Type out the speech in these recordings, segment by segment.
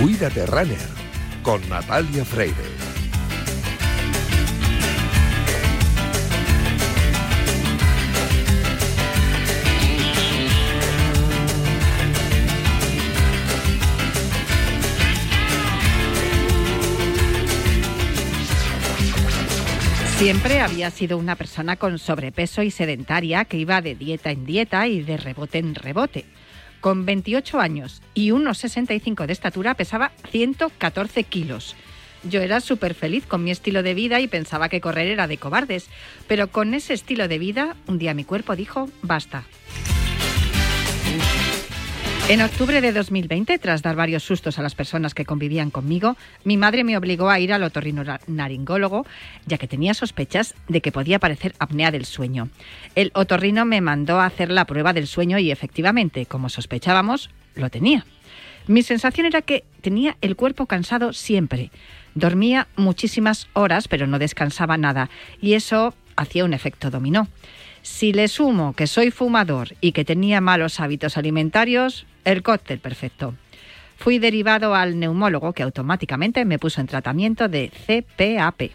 Cuídate Runner con Natalia Freire. Siempre había sido una persona con sobrepeso y sedentaria que iba de dieta en dieta y de rebote en rebote. Con 28 años y unos 65 de estatura pesaba 114 kilos. Yo era súper feliz con mi estilo de vida y pensaba que correr era de cobardes, pero con ese estilo de vida un día mi cuerpo dijo basta. En octubre de 2020, tras dar varios sustos a las personas que convivían conmigo, mi madre me obligó a ir al otorrino-naringólogo, ya que tenía sospechas de que podía parecer apnea del sueño. El otorrino me mandó a hacer la prueba del sueño y efectivamente, como sospechábamos, lo tenía. Mi sensación era que tenía el cuerpo cansado siempre. Dormía muchísimas horas, pero no descansaba nada, y eso hacía un efecto dominó. Si le sumo que soy fumador y que tenía malos hábitos alimentarios, el cóctel perfecto. Fui derivado al neumólogo que automáticamente me puso en tratamiento de CPAP.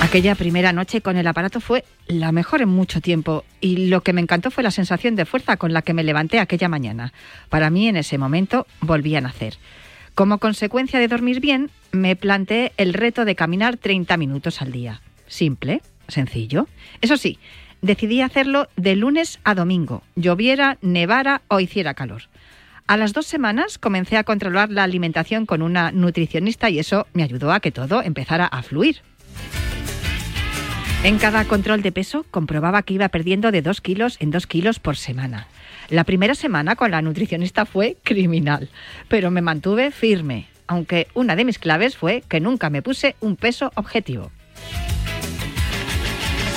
Aquella primera noche con el aparato fue la mejor en mucho tiempo y lo que me encantó fue la sensación de fuerza con la que me levanté aquella mañana. Para mí en ese momento volví a nacer. Como consecuencia de dormir bien, me planteé el reto de caminar 30 minutos al día. Simple, sencillo. Eso sí, decidí hacerlo de lunes a domingo, lloviera, nevara o hiciera calor. A las dos semanas comencé a controlar la alimentación con una nutricionista y eso me ayudó a que todo empezara a fluir. En cada control de peso comprobaba que iba perdiendo de 2 kilos en 2 kilos por semana. La primera semana con la nutricionista fue criminal, pero me mantuve firme, aunque una de mis claves fue que nunca me puse un peso objetivo.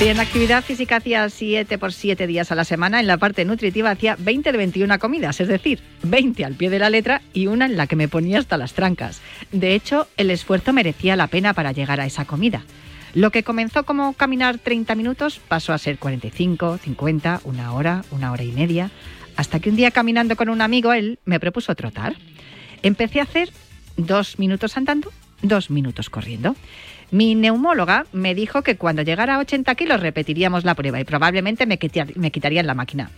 En actividad física hacía 7 por 7 días a la semana, en la parte nutritiva hacía 20 de 21 comidas, es decir, 20 al pie de la letra y una en la que me ponía hasta las trancas. De hecho, el esfuerzo merecía la pena para llegar a esa comida. Lo que comenzó como caminar 30 minutos pasó a ser 45, 50, una hora, una hora y media, hasta que un día caminando con un amigo, él me propuso trotar. Empecé a hacer dos minutos andando, dos minutos corriendo. Mi neumóloga me dijo que cuando llegara a 80 kilos repetiríamos la prueba y probablemente me, quitarían la máquina.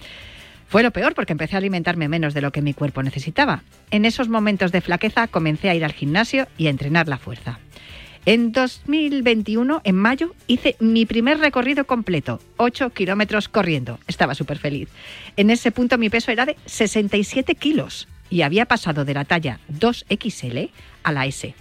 Fue lo peor porque empecé a alimentarme menos de lo que mi cuerpo necesitaba. En esos momentos de flaqueza comencé a ir al gimnasio y a entrenar la fuerza. En 2021, en mayo, hice mi primer recorrido completo, 8 kilómetros corriendo. Estaba súper feliz. En ese punto mi peso era de 67 kilos y había pasado de la talla 2XL a la S.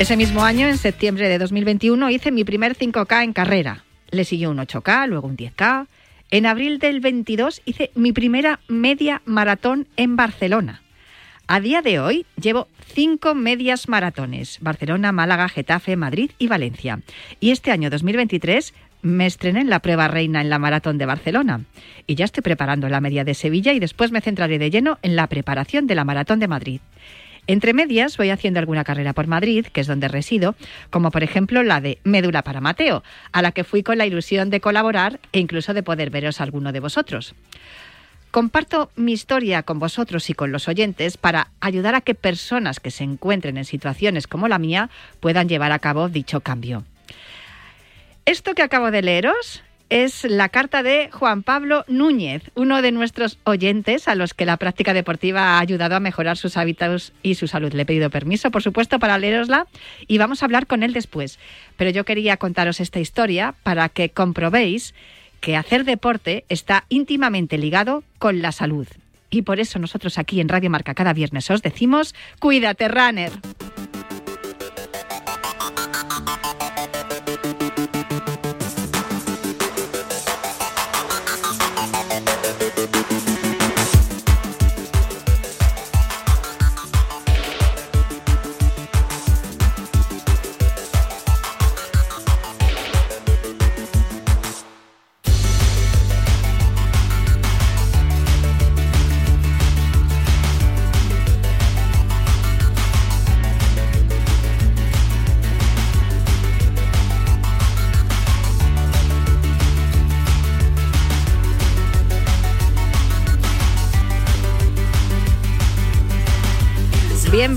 Ese mismo año, en septiembre de 2021, hice mi primer 5K en carrera. Le siguió un 8K, luego un 10K. En abril del 22 hice mi primera media maratón en Barcelona. A día de hoy llevo cinco medias maratones, Barcelona, Málaga, Getafe, Madrid y Valencia. Y este año 2023 me estrené en la prueba reina en la maratón de Barcelona. Y ya estoy preparando la media de Sevilla y después me centraré de lleno en la preparación de la maratón de Madrid. Entre medias voy haciendo alguna carrera por Madrid, que es donde resido, como por ejemplo la de Médula para Mateo, a la que fui con la ilusión de colaborar e incluso de poder veros alguno de vosotros. Comparto mi historia con vosotros y con los oyentes para ayudar a que personas que se encuentren en situaciones como la mía puedan llevar a cabo dicho cambio. Esto que acabo de leeros es la carta de Juan Pablo Núñez, uno de nuestros oyentes a los que la práctica deportiva ha ayudado a mejorar sus hábitos y su salud. Le he pedido permiso, por supuesto, para leerosla y vamos a hablar con él después. Pero yo quería contaros esta historia para que comprobéis que hacer deporte está íntimamente ligado con la salud. Y por eso nosotros aquí en Radio Marca cada viernes os decimos, cuídate, runner.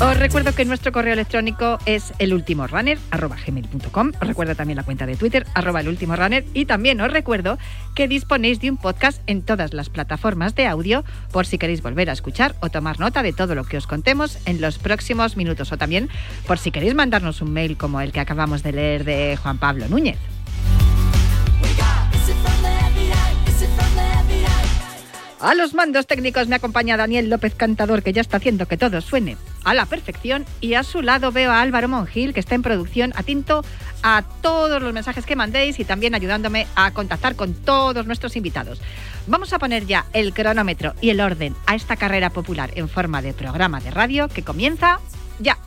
Os recuerdo que nuestro correo electrónico es elultimorunner.com. Os recuerdo también la cuenta de Twitter, arroba elultimorunner. Y también os recuerdo que disponéis de un podcast en todas las plataformas de audio por si queréis volver a escuchar o tomar nota de todo lo que os contemos en los próximos minutos. O también por si queréis mandarnos un mail como el que acabamos de leer de Juan Pablo Núñez. A los mandos técnicos me acompaña Daniel López Cantador, que ya está haciendo que todo suene a la perfección. Y a su lado veo a Álvaro Mongil, que está en producción, atento a todos los mensajes que mandéis y también ayudándome a contactar con todos nuestros invitados. Vamos a poner ya el cronómetro y el orden a esta carrera popular en forma de programa de radio que comienza ya.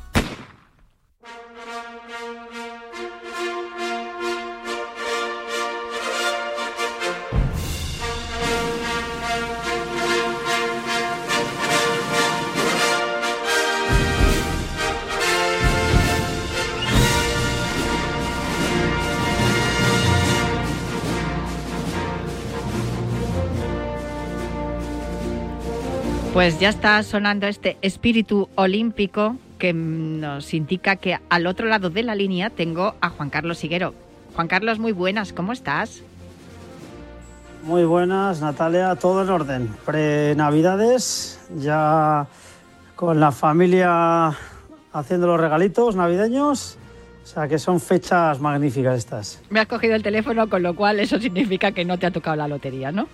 Pues ya está sonando este espíritu olímpico que nos indica que al otro lado de la línea tengo a Juan Carlos Siguero. Juan Carlos, muy buenas, ¿cómo estás? Muy buenas, Natalia, todo en orden. Pre-Navidades, ya con la familia haciendo los regalitos navideños. O sea que son fechas magníficas estas. Me has cogido el teléfono, con lo cual eso significa que no te ha tocado la lotería, ¿no?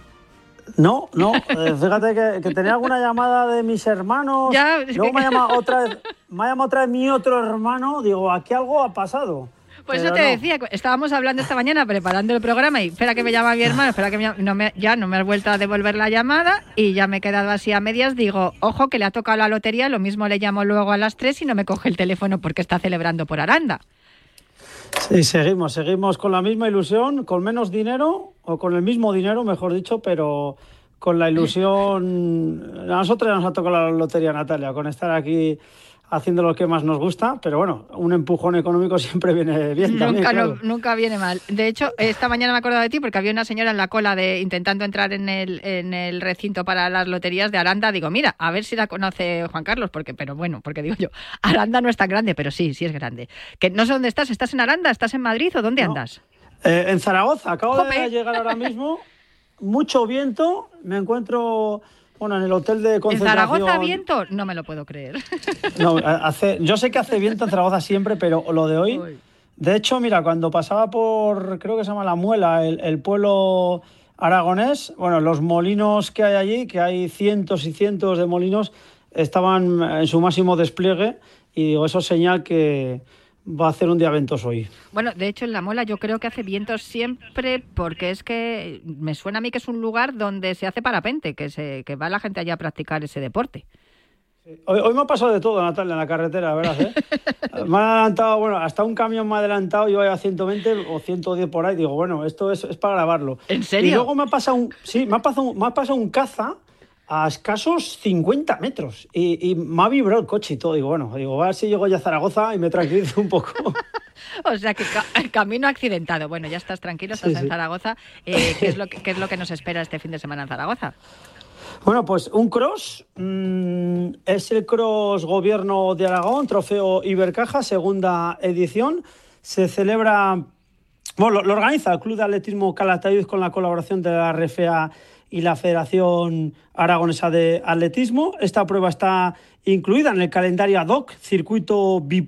No, no, eh, fíjate que, tenía alguna llamada de mis hermanos. Ya, Luego me ha llamado otra vez, me ha llamado otra vez mi otro hermano. Digo, aquí algo ha pasado. Pues eso te decía, estábamos hablando esta mañana preparando el programa y espera que me llama mi hermano, espera que no me, ya no me has vuelto a devolver la llamada y ya me he quedado así a medias. Digo, ojo que le ha tocado la lotería, lo mismo le llamo luego a las 3 y no me coge el teléfono porque está celebrando por Aranda. Sí, seguimos, seguimos con la misma ilusión, con menos dinero, o con el mismo dinero, mejor dicho, pero con la ilusión. A nosotros nos ha tocado la lotería, Natalia, con estar aquí haciendo lo que más nos gusta, pero bueno, un empujón económico siempre viene bien. Nunca, nunca viene mal. De hecho, esta mañana me he acordado de ti porque había una señora en la cola de intentando entrar en el, en el recinto para las loterías de Aranda. Digo, mira, a ver si la conoce Juan Carlos, porque, pero bueno, porque digo yo, Aranda no es tan grande, pero sí, sí es grande. Que no sé dónde estás, ¿estás en Aranda? ¿Estás en Madrid o dónde andas? Eh, en Zaragoza, acabo de llegar ahora mismo. Mucho viento, me encuentro bueno, en el hotel de concentración... ¿En Zaragoza viento? No me lo puedo creer. No, hace... yo sé que hace viento en Zaragoza siempre, pero lo de hoy... De hecho, mira, cuando pasaba por, creo que se llama La Muela, el, pueblo aragonés, bueno, los molinos que hay allí, que hay cientos y cientos de molinos, estaban en su máximo despliegue y digo, eso es señal que, va a hacer un día ventoso hoy. Bueno, de hecho en La Mola yo creo que hace vientos siempre porque es que me suena a mí que es un lugar donde se hace parapente, que, se, que va la gente allá a practicar ese deporte. Hoy, me ha pasado de todo, Natalia, en la carretera, ¿verdad? Eh? me ha adelantado, bueno, hasta un camión me ha adelantado, yo a 120 o 110 por ahí, digo, bueno, esto es, para grabarlo. ¿En serio? Y luego me ha pasado un, sí, me ha pasado, me ha pasado un caza a escasos 50 metros. Y, me ha vibrado el coche y todo. Digo, bueno, digo, a ver si llego ya a Zaragoza y me tranquilizo un poco. o sea que el camino accidentado. Bueno, ya estás tranquilo, estás en Zaragoza. Eh, ¿qué, es lo que, ¿Qué es lo que nos espera este fin de semana en Zaragoza? Bueno, pues un cross mm, es el cross Gobierno de Aragón, trofeo Ibercaja, segunda edición. Se celebra, bueno, lo, organiza el Club de Atletismo Calatayud con la colaboración de la RFA y la Federación Aragonesa de Atletismo. Esta prueba está incluida en el calendario ad hoc Circuito B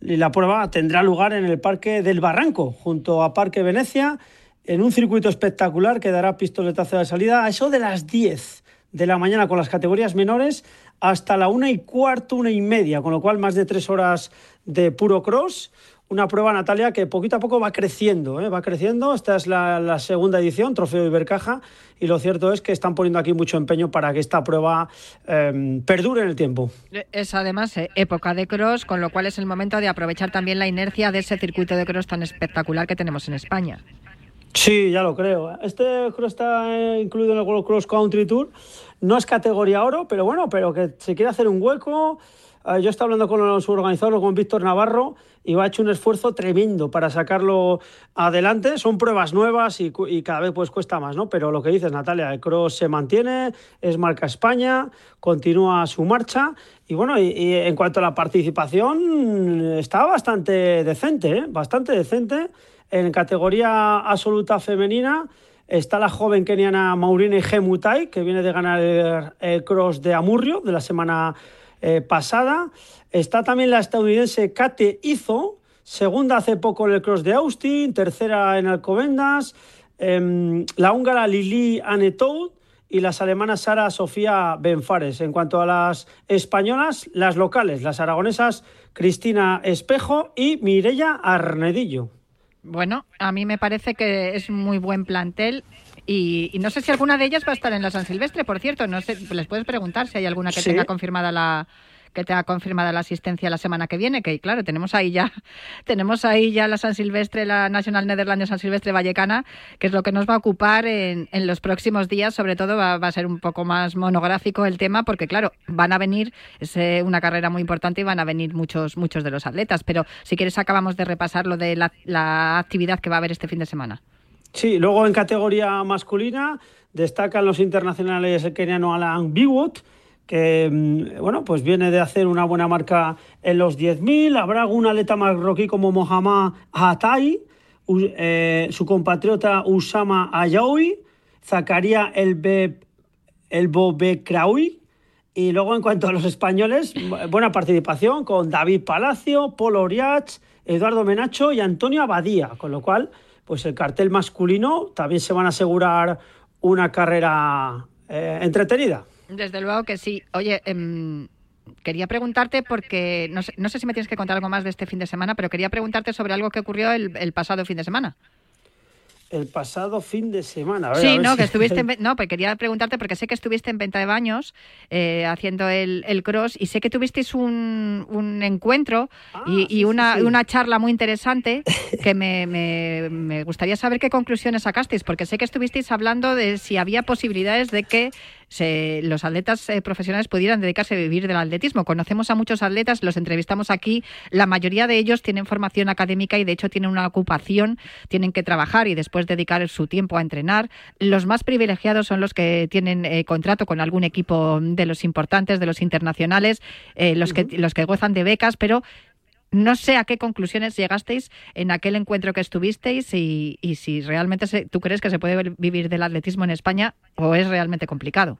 y la prueba tendrá lugar en el Parque del Barranco, junto a Parque Venecia, en un circuito espectacular que dará pistoletazo de salida a eso de las 10 de la mañana con las categorías menores hasta la una y cuarto, una y media, con lo cual más de tres horas de puro cross una prueba, Natalia, que poquito a poco va creciendo, ¿eh? va creciendo. Esta es la, segunda edición, Trofeo Ibercaja, y lo cierto es que están poniendo aquí mucho empeño para que esta prueba em, perdure en el tiempo. Es además eh, época de cross, con lo cual es el momento de aprovechar también la inercia de ese circuito de cross tan espectacular que tenemos en España. Sí, ya lo creo. Este cross está eh, incluido en el Cross Country Tour. No es categoría oro, pero bueno, pero que se quiere hacer un hueco eh, yo estaba hablando con su organizador, con Víctor Navarro, y va a hecho un esfuerzo tremendo para sacarlo adelante. Son pruebas nuevas y, cada vez pues cuesta más, ¿no? Pero lo que dices, Natalia, el cross se mantiene, es marca España, continúa su marcha. Y bueno, y, en cuanto a la participación, está bastante decente, ¿eh? Bastante decente. En categoría absoluta femenina, Está la joven keniana Maurine Gemutai, que viene de ganar el, cross de Amurrio de la semana eh, pasada. Está también la estadounidense Kate Izo, segunda hace poco en el cross de Austin, tercera en Alcobendas. Em, la húngara Lili Anetou y las alemanas Sara Sofía Benfares. En cuanto a las españolas, las locales, las aragonesas Cristina Espejo y Mireya Arnedillo. Bueno, a mí me parece que es muy buen plantel. Y, no sé si alguna de ellas va a estar en la San Silvestre, por cierto. No sé, les puedes preguntar si hay alguna que tenga confirmada la, que te ha confirmado la asistencia la semana que viene, que claro, tenemos ahí ya, tenemos ahí ya la San Silvestre, la National Netherlands San Silvestre Vallecana, que es lo que nos va a ocupar en, en los próximos días, sobre todo va, a ser un poco más monográfico el tema, porque claro, van a venir, es eh, una carrera muy importante y van a venir muchos, muchos de los atletas, pero si quieres acabamos de repasar lo de la, la actividad que va a haber este fin de semana. Sí, luego en categoría masculina destacan los internacionales el keniano Alan Biwot, que mm, bueno, pues viene de hacer una buena marca en los 10.000. Habrá algún atleta marroquí como Mohamed Hatai, eh, su compatriota Usama Ayaoui, Zakaria El, El Bobekraoui. Y luego, en cuanto a los españoles, buena participación con David Palacio, Polo Oriach, Eduardo Menacho y Antonio Abadía, con lo cual, pues el cartel masculino también se van a asegurar una carrera eh, entretenida. Desde luego que sí. Oye, em, quería preguntarte porque no sé, no sé, si me tienes que contar algo más de este fin de semana, pero quería preguntarte sobre algo que ocurrió el pasado fin de semana el pasado fin de semana. sí, no, que estuviste no, pues quería preguntarte porque sé que estuviste en Venta de Baños eh, haciendo el, cross y sé que tuvisteis un, un encuentro ah, y, una, una, charla muy interesante que me, me, gustaría saber qué conclusiones sacasteis, porque sé que estuvisteis hablando de si había posibilidades de que los atletas eh, profesionales pudieran dedicarse a vivir del atletismo. Conocemos a muchos atletas, los entrevistamos aquí, la mayoría de ellos tienen formación académica y de hecho tienen una ocupación, tienen que trabajar y después dedicar su tiempo a entrenar. Los más privilegiados son los que tienen eh, contrato con algún equipo de los importantes, de los internacionales, eh, los, que, los que gozan de becas, pero no sé a qué conclusiones llegasteis en aquel encuentro que estuvisteis y, y si realmente tú crees que se puede vivir del atletismo en España o es realmente complicado.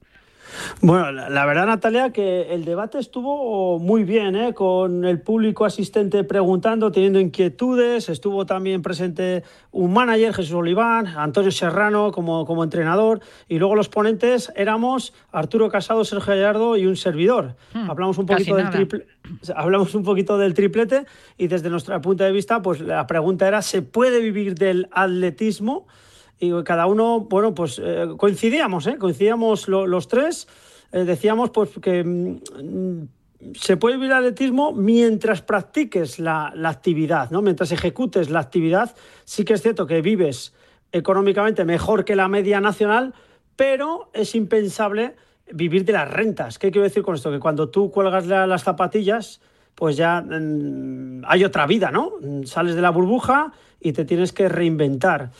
Bueno, la, verdad, Natalia, que el debate estuvo muy bien, ¿eh? con el público asistente preguntando, teniendo inquietudes. Estuvo también presente un manager, Jesús Oliván, Antonio Serrano como, como entrenador. Y luego los ponentes éramos Arturo Casado, Sergio Gallardo y un servidor. Hmm, hablamos, un poquito del triple, hablamos un poquito del triplete y desde nuestro punto de vista, pues la pregunta era, ¿se puede vivir del atletismo? Y cada uno, bueno, pues eh, coincidíamos, ¿eh? coincidíamos los tres, eh, decíamos pues que mm, se puede vivir atletismo mientras practiques la, actividad, ¿no? mientras ejecutes la actividad, sí que es cierto que vives económicamente mejor que la media nacional, pero es impensable vivir de las rentas. ¿Qué quiero decir con esto? Que cuando tú cuelgas las zapatillas, pues ya mm, hay otra vida, ¿no? Sales de la burbuja y te tienes que reinventar.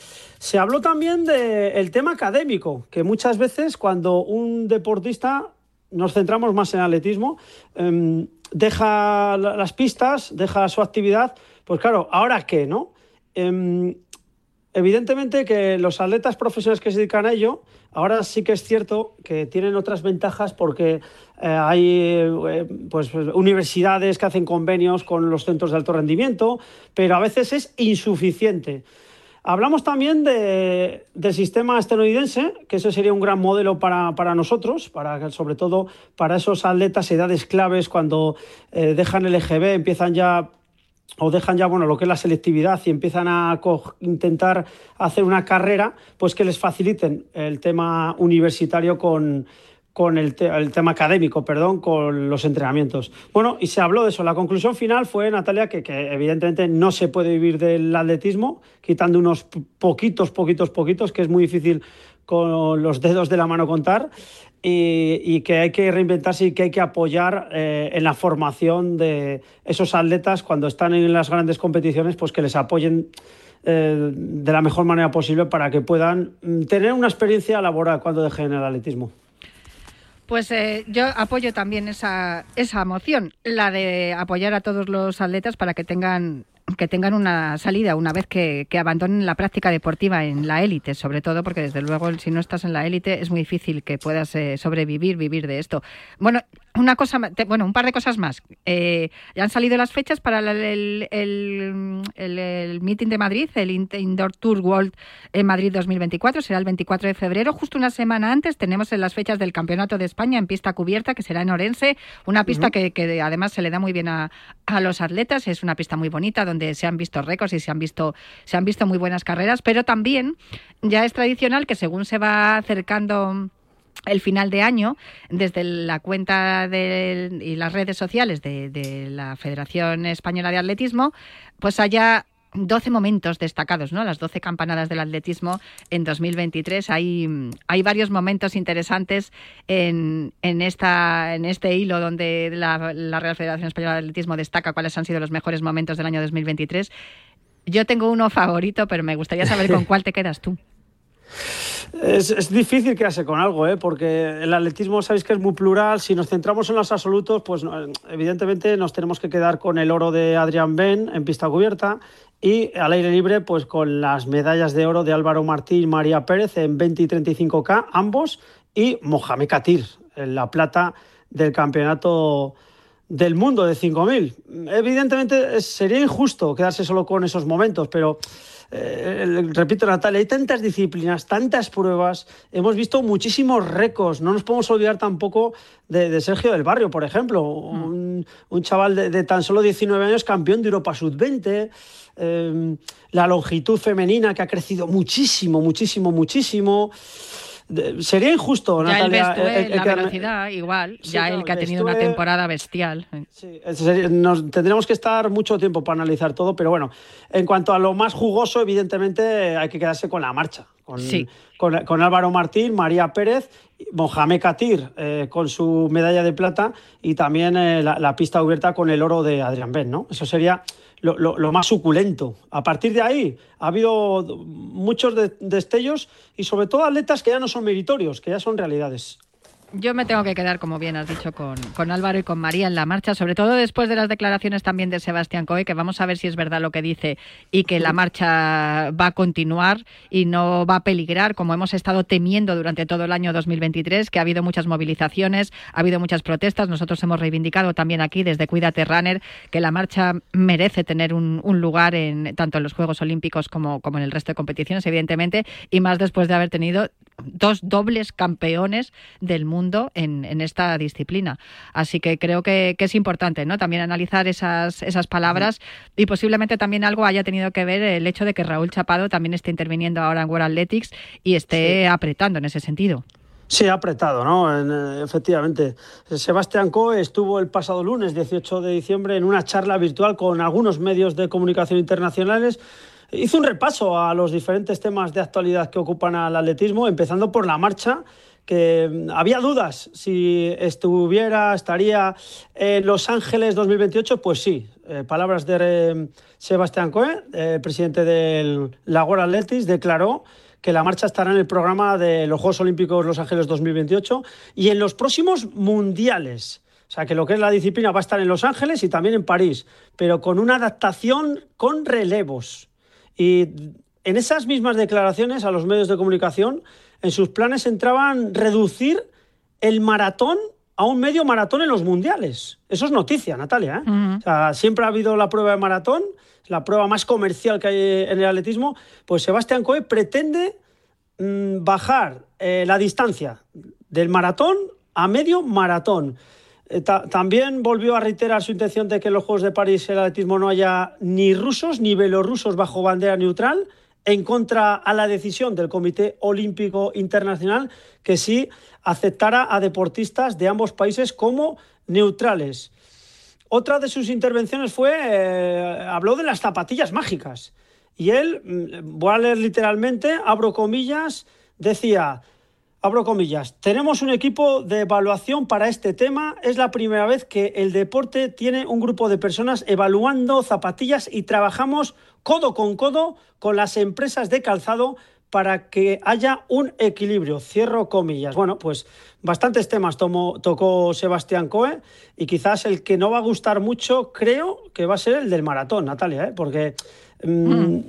Se habló también del tema académico, que muchas veces cuando un deportista, nos centramos más en atletismo, em, deja las pistas, deja su actividad, pues claro, ¿ahora qué, no? Em, evidentemente que los atletas profesionales que se dedican a ello, ahora sí que es cierto que tienen otras ventajas porque eh, hay eh, pues, universidades que hacen convenios con los centros de alto rendimiento, pero a veces es insuficiente. Hablamos también de, del sistema estadounidense, que ese sería un gran modelo para, para nosotros, para, sobre todo para esos atletas edades claves cuando eh, dejan el EGB, empiezan ya o dejan ya bueno lo que es la selectividad y empiezan a intentar hacer una carrera, pues que les faciliten el tema universitario con, con el, tema académico, perdón, con los entrenamientos. Bueno, y se habló de eso. La conclusión final fue, Natalia, que, evidentemente no se puede vivir del atletismo, quitando unos poquitos, poquitos, poquitos, que es muy difícil con los dedos de la mano contar. y, que hay que reinventarse y que hay que apoyar eh, en la formación de esos atletas cuando están en las grandes competiciones, pues que les apoyen eh, de la mejor manera posible para que puedan mm, tener una experiencia laboral cuando dejen el atletismo. Pues eh, yo apoyo también esa, esa moción, la de apoyar a todos los atletas para que tengan que tengan una salida una vez que, abandonen la práctica deportiva en la élite, sobre todo porque desde luego si no estás en la élite es muy difícil que puedas eh, sobrevivir, vivir de esto. Bueno, una cosa, bueno, un par de cosas más. Eh, ya han salido las fechas para el, el, meeting de Madrid, el Indoor Tour World en Madrid 2024, será el 24 de febrero. Justo una semana antes. Tenemos en las fechas del Campeonato de España en pista cubierta, que será en Orense, una pista que, que, además se le da muy bien a, a los atletas, es una pista muy bonita donde se han visto récords y se han visto, se han visto muy buenas carreras, pero también ya es tradicional que según se va acercando el final de año, desde la cuenta de, y las redes sociales de, la Federación Española de Atletismo, pues haya 12 momentos destacados, ¿no? Las 12 campanadas del atletismo en 2023. Hay, hay varios momentos interesantes en, en, esta, en este hilo donde la, la Real Federación Española de Atletismo destaca cuáles han sido los mejores momentos del año 2023. Yo tengo uno favorito, pero me gustaría saber con cuál te quedas tú. Es, difícil quedarse con algo, ¿eh? porque el atletismo sabéis que es muy plural. Si nos centramos en los absolutos, pues evidentemente nos tenemos que quedar con el oro de Adrián Ben en pista cubierta y al aire libre, pues con las medallas de oro de Álvaro Martí y María Pérez en 20 y 35K, ambos, y Mohamed Katir, en la plata del campeonato del mundo de 5.000. Evidentemente sería injusto quedarse solo con esos momentos, pero eh, repito Natalia, hay tantas disciplinas, tantas pruebas, hemos visto muchísimos récords, no nos podemos olvidar tampoco de, Sergio del Barrio, por ejemplo, mm. un, chaval de, tan solo 19 años campeón de Europa Sub-20, eh, la longitud femenina que ha crecido muchísimo, muchísimo, muchísimo sería injusto, ya Natalia. El, la velocidad, igual. ya el que ha tenido una temporada bestial. Sí, nos, tendremos que estar mucho tiempo para analizar todo, pero bueno, en cuanto a lo más jugoso, evidentemente hay que quedarse con la marcha. Con, con, Álvaro Martín, María Pérez, Mohamed Katir eh, con su medalla de plata y también eh, la, pista abierta con el oro de Adrián Ben, ¿no? Eso sería lo, más suculento. A partir de ahí ha habido muchos destellos y sobre todo atletas que ya no son meritorios, que ya son realidades. Yo me tengo que quedar, como bien has dicho, con, con, Álvaro y con María en la marcha, sobre todo después de las declaraciones también de Sebastián Coe, que vamos a ver si es verdad lo que dice y que la marcha va a continuar y no va a peligrar, como hemos estado temiendo durante todo el año 2023, que ha habido muchas movilizaciones, ha habido muchas protestas. Nosotros hemos reivindicado también aquí, desde Cuídate Runner, que la marcha merece tener un, un lugar en tanto en los Juegos Olímpicos como, como en el resto de competiciones, evidentemente, y más después de haber tenido dos dobles campeones del mundo en, en esta disciplina. Así que creo que, es importante ¿no? también analizar esas, esas palabras y posiblemente también algo haya tenido que ver el hecho de que Raúl Chapado también esté interviniendo ahora en World Athletics y esté apretando en ese sentido. Sí, ha apretado, ¿no? Eh, efectivamente. Sebastián Coe estuvo el pasado lunes 18 de diciembre en una charla virtual con algunos medios de comunicación internacionales hizo un repaso a los diferentes temas de actualidad que ocupan al atletismo, empezando por la marcha, que mm, había dudas si estuviera, estaría en Los Ángeles 2028, pues sí. Eh, palabras de eh, Sebastián Coe, eh, presidente del Lagor Athletics, declaró que la marcha estará en el programa de los Juegos Olímpicos Los Ángeles 2028 y en los próximos mundiales. O sea, que lo que es la disciplina va a estar en Los Ángeles y también en París, pero con una adaptación con relevos. Y en esas mismas declaraciones a los medios de comunicación, en sus planes entraban reducir el maratón a un medio maratón en los mundiales. Eso es noticia, Natalia. ¿eh? o sea, siempre ha habido la prueba de maratón, la prueba más comercial que hay en el atletismo. Pues Sebastián Coe pretende mm, bajar eh, la distancia del maratón a medio maratón. Eh, también volvió a reiterar su intención de que en los Juegos de París el atletismo no haya ni rusos ni belorrusos bajo bandera neutral, en contra a la decisión del Comité Olímpico Internacional que sí aceptara a deportistas de ambos países como neutrales. Otra de sus intervenciones fue, eh, habló de las zapatillas mágicas. Y él, mm, voy a leer literalmente, abro comillas, decía, abro comillas, tenemos un equipo de evaluación para este tema. Es la primera vez que el deporte tiene un grupo de personas evaluando zapatillas y trabajamos codo con codo con las empresas de calzado para que haya un equilibrio. Cierro comillas. Bueno, pues bastantes temas tomó, tocó Sebastián Coe y quizás el que no va a gustar mucho, creo que va a ser el del maratón, Natalia, ¿eh? porque... Mm, mm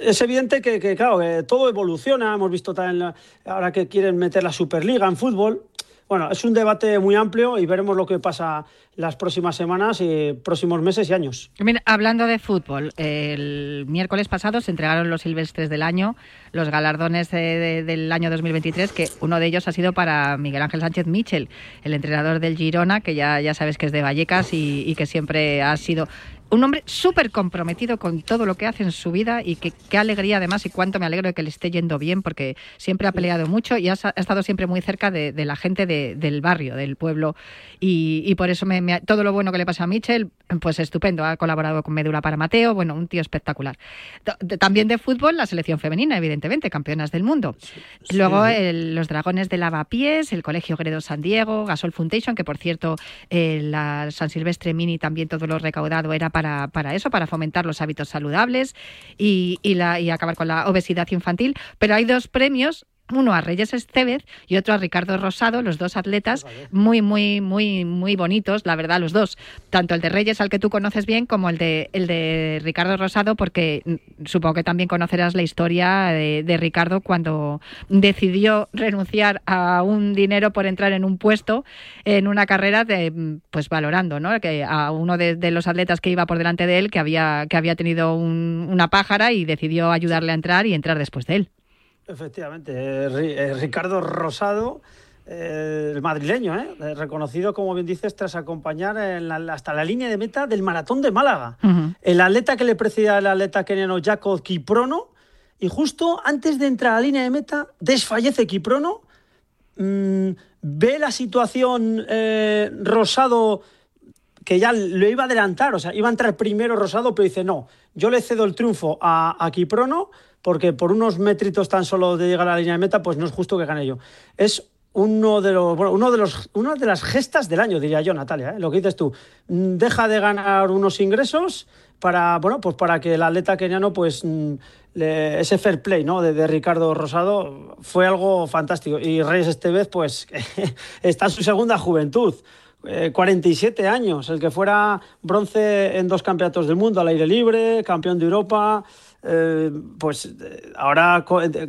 es evidente que, claro, que todo evoluciona. Hemos visto también ahora que quieren meter la Superliga en fútbol. Bueno, es un debate muy amplio y veremos lo que pasa las próximas semanas y próximos meses y años. Hablando de fútbol, el miércoles pasado se entregaron los silvestres del año, los galardones del año 2023, que uno de ellos ha sido para Miguel Ángel Sánchez Michel, el entrenador del Girona, que ya, ya sabes que es de Vallecas y que siempre ha sido un hombre súper comprometido con todo lo que hace en su vida y que qué alegría además y cuánto me alegro de que le esté yendo bien porque siempre ha peleado mucho y ha, estado siempre muy cerca de, la gente del barrio, del pueblo y, por eso me, todo lo bueno que le pasa a Michel, pues estupendo, ha colaborado con Médula para Mateo, bueno, un tío espectacular. También de fútbol, la selección femenina, evidentemente, campeonas del mundo. Luego los Dragones de Lavapiés, el Colegio Gredo San Diego, Gasol Foundation, que por cierto, la San Silvestre Mini también todo lo recaudado era para para, eso, para fomentar los hábitos saludables y, la, y acabar con la obesidad infantil. Pero hay dos premios uno a Reyes Estevez y otro a Ricardo Rosado, los dos atletas muy, muy, muy, muy bonitos, la verdad, los dos. Tanto el de Reyes, al que tú conoces bien, como el de, el de Ricardo Rosado, porque mm, supongo que también conocerás la historia de, Ricardo cuando decidió renunciar a un dinero por entrar en un puesto en una carrera de, mm, pues valorando, ¿no? Que a uno de, los atletas que iba por delante de él, que había, que había tenido una pájara y decidió ayudarle a entrar y entrar después de él. Efectivamente, eh, eh, Ricardo Rosado, eh, el madrileño, reconocido, como bien dices, tras acompañar hasta la línea de meta del maratón de Málaga. El atleta que le precedía el atleta keniano Jacob Kiprono, y justo antes de entrar a la línea de meta, desfallece Kiprono, mm, ve la situación Rosado que ya lo iba a adelantar, o sea, iba a entrar primero Rosado, pero dice, no, yo le cedo el triunfo a, a Kiprono porque por unos métritos tan solo de llegar a la línea de meta, pues no es justo que gane yo. Es uno de los, uno de los, una de las gestas del año, diría yo, Natalia, ¿eh? lo que dices tú. Mm, deja de ganar unos ingresos para, bueno, pues para que el atleta keniano, pues mm, ese fair play, ¿no? De, Ricardo Rosado fue algo fantástico. Y Reyes Estevez, pues, está en su segunda juventud. 47 eh, años, el que fuera bronce en dos campeonatos del mundo al aire libre, campeón de Europa, eh, pues eh, ahora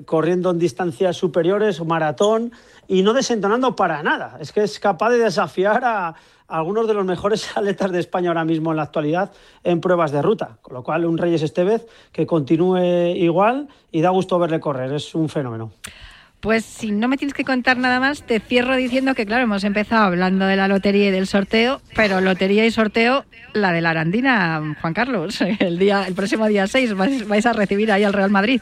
corriendo en distancias superiores, maratón, y no desentonando para nada. Es que es capaz de desafiar a, algunos de los mejores atletas de España ahora mismo en la actualidad en pruebas de ruta. Con lo cual, un Reyes Estevez que continúe igual y da gusto verle correr. Es un fenómeno. Pues si no me tienes que contar nada más, te cierro diciendo que, claro, hemos empezado hablando de la lotería y del sorteo, pero lotería y sorteo, la de la Arandina, Juan Carlos. El, día, el próximo día 6 vais, a recibir ahí al Real Madrid.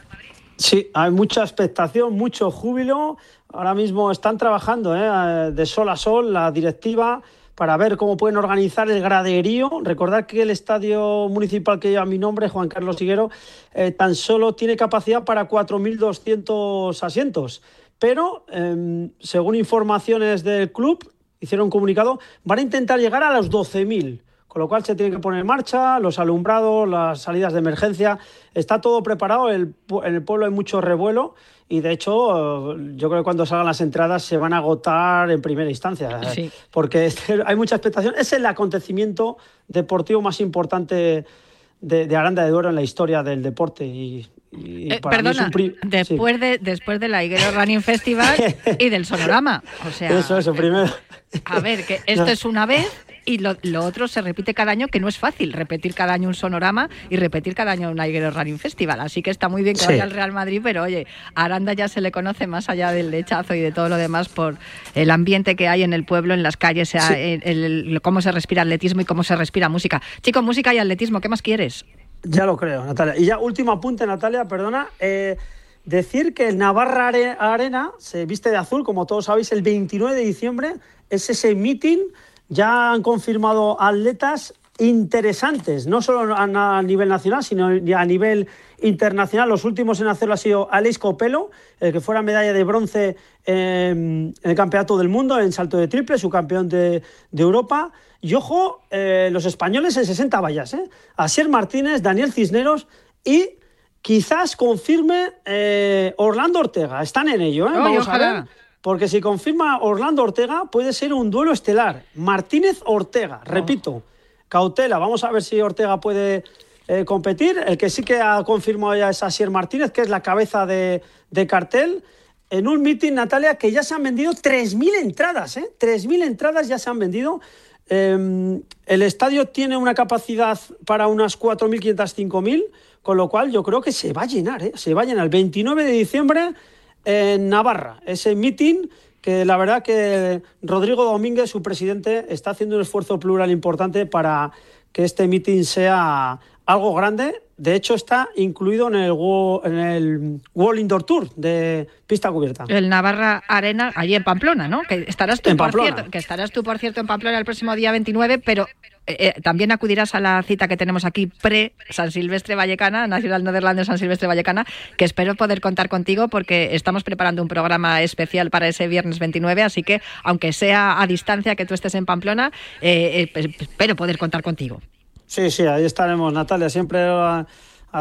Sí, hay mucha expectación, mucho júbilo. Ahora mismo están trabajando ¿eh? de sol a sol la directiva para ver cómo pueden organizar el graderío. Recordad que el estadio municipal que lleva mi nombre, Juan Carlos Higuero, eh, tan solo tiene capacidad para 4.200 asientos. Pero, em, según informaciones del club, hicieron un comunicado, van a intentar llegar a los 12.000 con lo cual se tiene que poner en marcha los alumbrados, las salidas de emergencia, está todo preparado, en el pueblo hay mucho revuelo y de hecho yo creo que cuando salgan las entradas se van a agotar en primera instancia, porque hay mucha expectación, es el acontecimiento deportivo más importante de, Aranda de Duero en la historia del deporte y, eh, perdona, después, de, después de la Higuero Running Festival y del Sonorama. O sea, eso, eso, primero. A ver, que esto es una vez y lo, otro se repite cada año, que no es fácil repetir cada año un sonorama y repetir cada año un Aiguero Running Festival. Así que está muy bien que vaya al Real Madrid, pero oye, a Aranda ya se le conoce más allá del lechazo y de todo lo demás por el ambiente que hay en el pueblo, en las calles, cómo se respira atletismo y cómo se respira música. Chicos, música y atletismo, ¿qué más quieres? Ya lo creo, Natalia. Y ya último apunte, Natalia, perdona. Eh, decir que el Navarra Arena se viste de azul, como todos sabéis, el 29 de diciembre es ese meeting ya han confirmado atletas interesantes, no solo a, nivel nacional, sino a nivel internacional. Los últimos en hacerlo ha sido Alex Copelo, el que fuera medalla de bronce en el Campeonato del Mundo en salto de triple, su campeón de, Europa. Y ojo, eh, los españoles en 60 vallas, ¿eh? Asier Martínez, Daniel Cisneros y quizás confirme eh, Orlando Ortega. Están en ello, ¿eh? Vamos a ver. Porque si confirma Orlando Ortega, puede ser un duelo estelar. Martínez Ortega, repito cautela. Vamos a ver si Ortega puede eh, competir. El que sí que ha confirmado ya es Asier Martínez, que es la cabeza de, cartel. En un meeting, Natalia, que ya se han vendido 3.000 entradas, ¿eh? 3.000 entradas ya se han vendido. Em, el estadio tiene una capacidad para unas 4.500, 5.000, con lo cual yo creo que se va a llenar, ¿eh? Se va a llenar. El 29 de diciembre en Navarra, ese meeting que la verdad que Rodrigo Domínguez, su presidente, está haciendo un esfuerzo plural importante para que este meeting sea algo grande. De hecho, está incluido en el, en el World Indoor Tour de pista cubierta. El Navarra Arena, allí en Pamplona, ¿no? Que estarás tú, por cierto, que estarás tú, por cierto, en Pamplona el próximo día 29, pero eh, eh, también acudirás a la cita que tenemos aquí pre-San Silvestre Vallecana, Nacional Nederlandes San Silvestre Vallecana, que espero poder contar contigo porque estamos preparando un programa especial para ese viernes 29, así que aunque sea a distancia que tú estés en Pamplona, eh, espero poder contar contigo. Sí, sí, ahí estaremos, Natalia, siempre a,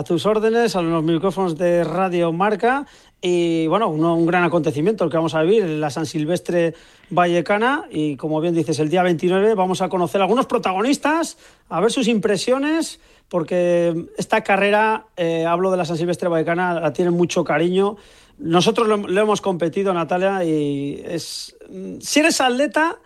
tus órdenes, a los micrófonos de Radio Marca. Y bueno, un, gran acontecimiento el que vamos a vivir la San Silvestre Vallecana. Y como bien dices, el día 29 vamos a conocer a algunos protagonistas, a ver sus impresiones, porque esta carrera, eh, hablo de la San Silvestre Vallecana, la tienen mucho cariño. Nosotros lo, lo hemos competido, Natalia, y es. Si eres atleta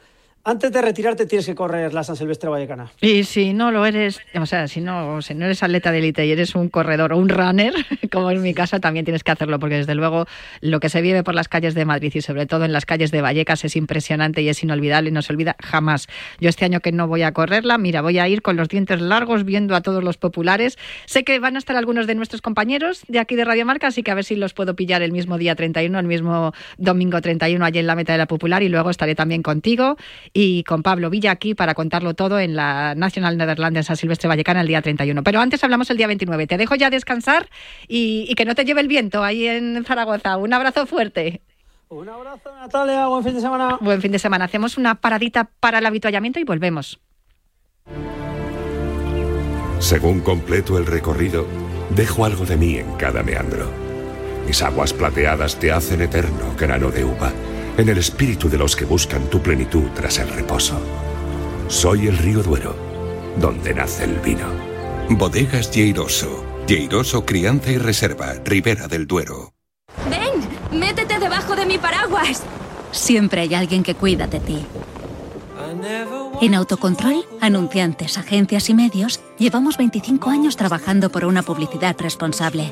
antes de retirarte tienes que correr la San Silvestre Vallecana. Y si no lo eres, o sea, si no, si no eres atleta de élite y eres un corredor o un runner, como en mi caso, también tienes que hacerlo, porque desde luego lo que se vive por las calles de Madrid y sobre todo en las calles de Vallecas es impresionante y es inolvidable y no se olvida jamás. Yo este año que no voy a correrla, mira, voy a ir con los dientes largos viendo a todos los populares. Sé que van a estar algunos de nuestros compañeros de aquí de Radio Marca, así que a ver si los puedo pillar el mismo día 31, el mismo domingo 31 allí en la meta de la popular y luego estaré también contigo y con Pablo Villa aquí para contarlo todo en la National Netherlands San Silvestre Vallecana el día 31. Pero antes hablamos el día 29. Te dejo ya descansar y, que no te lleve el viento ahí en Zaragoza. Un abrazo fuerte. Un abrazo, Natalia. Buen fin de semana. Buen fin de semana. Hacemos una paradita para el habituallamiento y volvemos. Según completo el recorrido, dejo algo de mí en cada meandro. Mis aguas plateadas te hacen eterno grano de uva en el espíritu de los que buscan tu plenitud tras el reposo. Soy el río Duero, donde nace el vino. Bodegas Lleiroso. Lleiroso Crianza y Reserva, Ribera del Duero. ¡Ven! ¡Métete debajo de mi paraguas! Siempre hay alguien que cuida de ti. En Autocontrol, anunciantes, agencias y medios, llevamos 25 años trabajando por una publicidad responsable.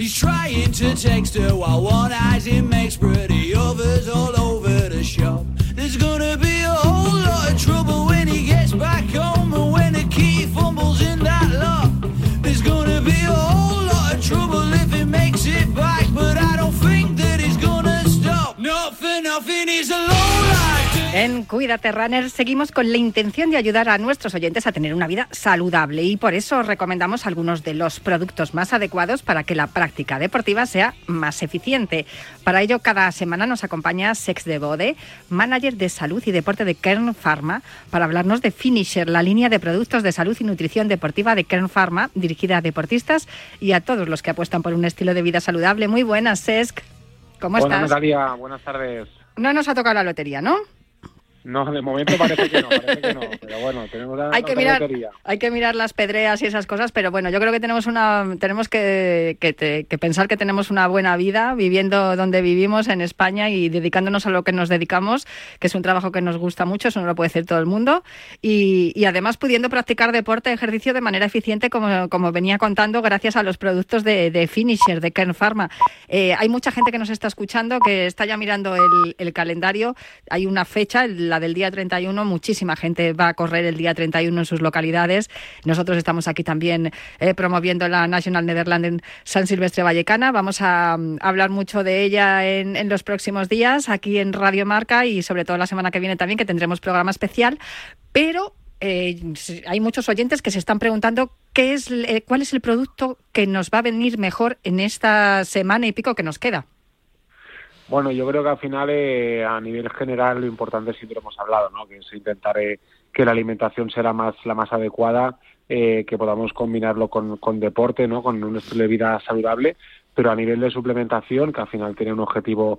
He's trying to text her while one eyes him makes pretty others all over the shop. There's gonna be a whole lot of trouble when he gets back home and when the key fumbles in that lock. There's gonna be a whole lot of trouble if he makes it back, but I don't think that he's gonna stop. Not for nothing, he's a low life. En Cuídate Runner seguimos con la intención de ayudar a nuestros oyentes a tener una vida saludable y por eso recomendamos algunos de los productos más adecuados para que la práctica deportiva sea más eficiente. Para ello, cada semana nos acompaña Sex de Bode, manager de salud y deporte de Kern Pharma, para hablarnos de Finisher, la línea de productos de salud y nutrición deportiva de Kern Pharma, dirigida a deportistas y a todos los que apuestan por un estilo de vida saludable. Muy buenas, Sesk. ¿Cómo estás? Buenas, Natalia. Buenas tardes. No nos ha tocado la lotería, ¿no? No, de momento parece que no, parece que no. Pero bueno, tenemos la, hay que mirar, Hay que mirar las pedreas y esas cosas, pero bueno, yo creo que tenemos una, tenemos que, que, pensar que tenemos una buena vida viviendo donde vivimos en España y dedicándonos a lo que nos dedicamos, que es un trabajo que nos gusta mucho, eso no lo puede decir todo el mundo, y, y además pudiendo practicar deporte, ejercicio de manera eficiente, como, como venía contando, gracias a los productos de, de Finisher, de Kern Pharma. Eh, hay mucha gente que nos está escuchando, que está ya mirando el, el calendario, hay una fecha, el la del día 31, muchísima gente va a correr el día 31 en sus localidades. Nosotros estamos aquí también eh, promoviendo la National Netherlands San Silvestre Vallecana. Vamos a, mm, hablar mucho de ella en, los próximos días aquí en Radio Marca y sobre todo la semana que viene también, que tendremos programa especial. Pero eh, hay muchos oyentes que se están preguntando qué es, eh, cuál es el producto que nos va a venir mejor en esta semana y pico que nos queda. Bueno, yo creo que al final, eh, a nivel general, lo importante siempre hemos hablado, ¿no? que es intentar eh, que la alimentación sea más, la más adecuada, eh, que podamos combinarlo con, con, deporte, ¿no? con un estilo de vida saludable, pero a nivel de suplementación, que al final tiene un objetivo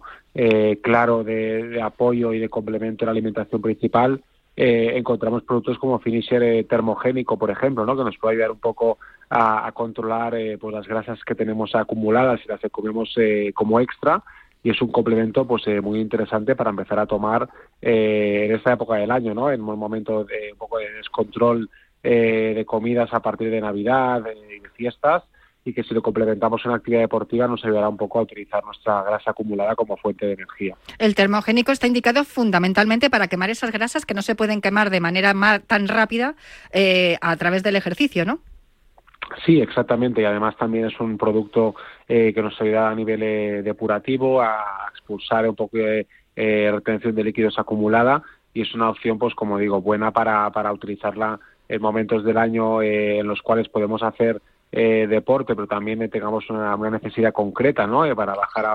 claro de, apoyo y de complemento a la alimentación principal, encontramos productos como Finisher termogénico, por ejemplo, ¿no? que nos puede ayudar un poco a, a controlar pues las grasas que tenemos acumuladas y las que comemos como extra y es un complemento pues eh, muy interesante para empezar a tomar eh, en esta época del año, ¿no? En un momento de un poco de descontrol eh, de comidas a partir de Navidad y de, fiestas y que si lo complementamos en actividad deportiva nos ayudará un poco a utilizar nuestra grasa acumulada como fuente de energía. El termogénico está indicado fundamentalmente para quemar esas grasas que no se pueden quemar de manera tan rápida a través del ejercicio, ¿no? Sí, exactamente. Y además también es un producto eh, que nos ayuda a nivel eh, depurativo a expulsar un poco de eh, retención de líquidos acumulada y es una opción, pues como digo, buena para, para utilizarla en momentos del año en los cuales podemos hacer deporte, pero también tengamos una, necesidad concreta, ¿no? para bajar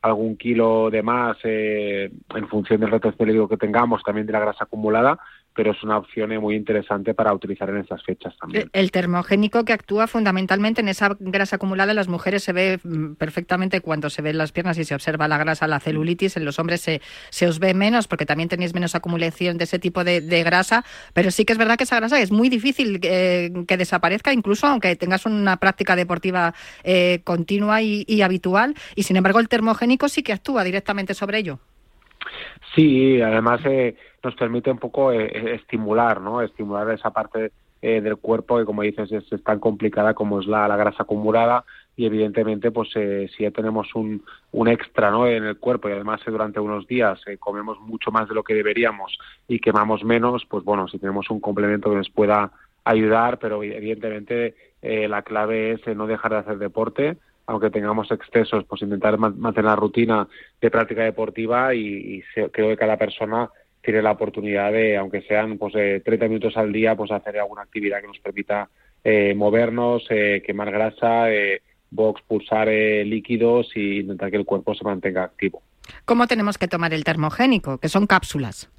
algún kilo de más en función del de líquido que tengamos, también de la grasa acumulada pero es una opción muy interesante para utilizar en estas fechas también. El termogénico que actúa fundamentalmente en esa grasa acumulada en las mujeres se ve mm, perfectamente cuando se ven las piernas y se observa la grasa, la celulitis, en los hombres se, se os ve menos porque también tenéis menos acumulación de ese tipo de, grasa, pero sí que es verdad que esa grasa es muy difícil eh, que desaparezca, incluso aunque tengas una práctica deportiva eh, continua y habitual, y sin embargo el termogénico sí que actúa directamente sobre ello. Sí, además eh, nos permite un poco eh, eh, estimular, ¿no? Estimular esa parte del cuerpo que, como dices, es, tan complicada como es la, grasa acumulada y evidentemente, pues si ya tenemos un, un extra, ¿no? En el cuerpo y además durante unos días comemos mucho más de lo que deberíamos y quemamos menos, pues bueno, si tenemos un complemento que nos pueda ayudar, pero evidentemente la clave es no dejar de hacer deporte, aunque tengamos excesos, pues intentar mantener la rutina de práctica deportiva y, creo que cada persona tiene la oportunidad de, aunque sean pues 30 minutos al día, pues hacer alguna actividad que nos permita eh, movernos, eh, quemar grasa, eh, box, pulsar líquidos y intentar que el cuerpo se mantenga activo. ¿Cómo tenemos que tomar el termogénico? Que son cápsulas.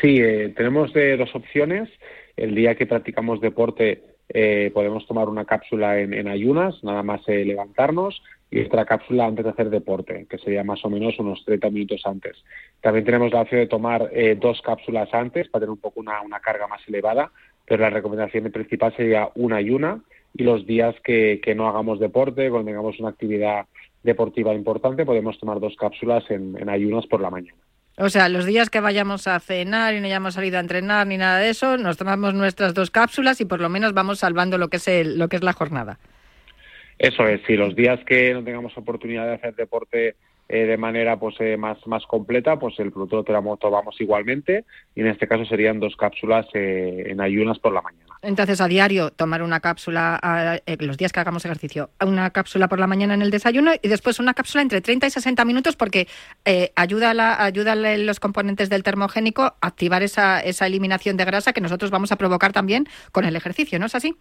Sí, tenemos dos opciones. El día que practicamos deporte eh, podemos tomar una cápsula en, ayunas, nada más eh, levantarnos, y otra cápsula antes de hacer deporte, que sería más o menos unos 30 minutos antes. También tenemos la opción de tomar eh, dos cápsulas antes para tener un poco una, carga más elevada, pero la recomendación principal sería una ayuna y los días que, no hagamos deporte, cuando tengamos una actividad deportiva importante, podemos tomar dos cápsulas en ayunas por la mañana. O sea, los días que vayamos a cenar y no hayamos salido a entrenar ni nada de eso, nos tomamos nuestras dos cápsulas y por lo menos vamos salvando lo que es el, lo que es la jornada. Eso es, si los días que no tengamos oportunidad de hacer deporte eh, de manera pues eh, más, más completa, pues el producto lo tomamos igualmente y en este caso serían dos cápsulas eh, en ayunas por la mañana. Entonces, a diario tomar una cápsula, eh, los días que hagamos ejercicio, una cápsula por la mañana en el desayuno y después una cápsula entre 30 y 60 minutos porque ayuda, la, ayuda los componentes del termogénico a activar esa, esa eliminación de grasa que nosotros vamos a provocar también con el ejercicio, ¿no es así?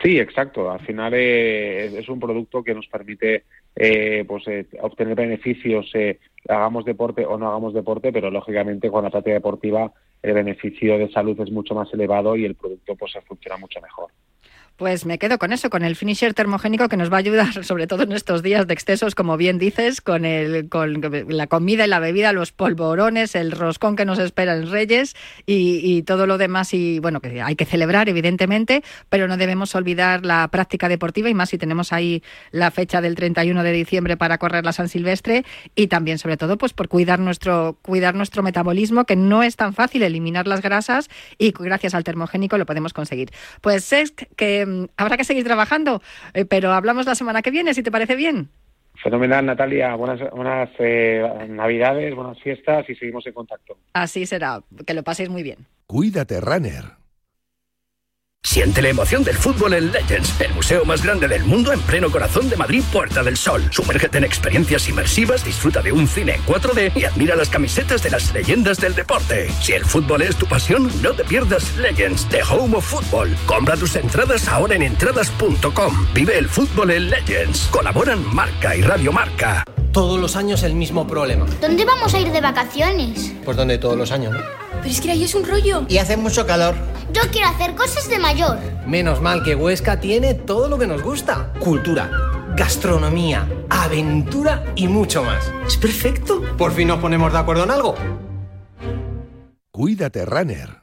Sí, exacto. Al final eh, es un producto que nos permite pues, obtener beneficios, hagamos deporte o no hagamos deporte, pero lógicamente con la práctica deportiva el beneficio de salud es mucho más elevado y el producto pues funciona mucho mejor. Pues me quedo con eso, con el finisher termogénico que nos va a ayudar, sobre todo en estos días de excesos, como bien dices, con, el, con la comida y la bebida, los polvorones, el roscón que nos espera en Reyes y, todo lo demás. Y bueno, que hay que celebrar, evidentemente, pero no debemos olvidar la práctica deportiva y más si tenemos ahí la fecha del 31 de diciembre para correr la San Silvestre y también, sobre todo, pues por cuidar nuestro, cuidar nuestro metabolismo, que no es tan fácil eliminar las grasas y gracias al termogénico lo podemos conseguir. Pues es que mm, habrá que seguir trabajando, eh, pero hablamos la semana que viene, si te parece bien. Fenomenal, Natalia. Buenas, buenas eh, Navidades, buenas fiestas y seguimos en contacto. Así será. Que lo paséis muy bien. Cuídate, Runner. Siente la emoción del fútbol en Legends, el museo más grande del mundo en pleno corazón de Madrid, Puerta del Sol. Sumérgete en experiencias inmersivas, disfruta de un cine en 4D y admira las camisetas de las leyendas del deporte. Si el fútbol es tu pasión, no te pierdas Legends, The Home of Football. Compra tus entradas ahora en entradas.com. Vive el fútbol en Legends. Colaboran Marca y Radio Marca. Todos los años el mismo problema. ¿Dónde vamos a ir de vacaciones? Pues donde todos los años, ¿no? Pero es que ahí es un rollo. Y hace mucho calor. Yo quiero hacer cosas de mayor. Menos mal que Huesca tiene todo lo que nos gusta. Cultura, gastronomía, aventura y mucho más. Es perfecto. Por fin nos ponemos de acuerdo en algo. Cuídate, runner.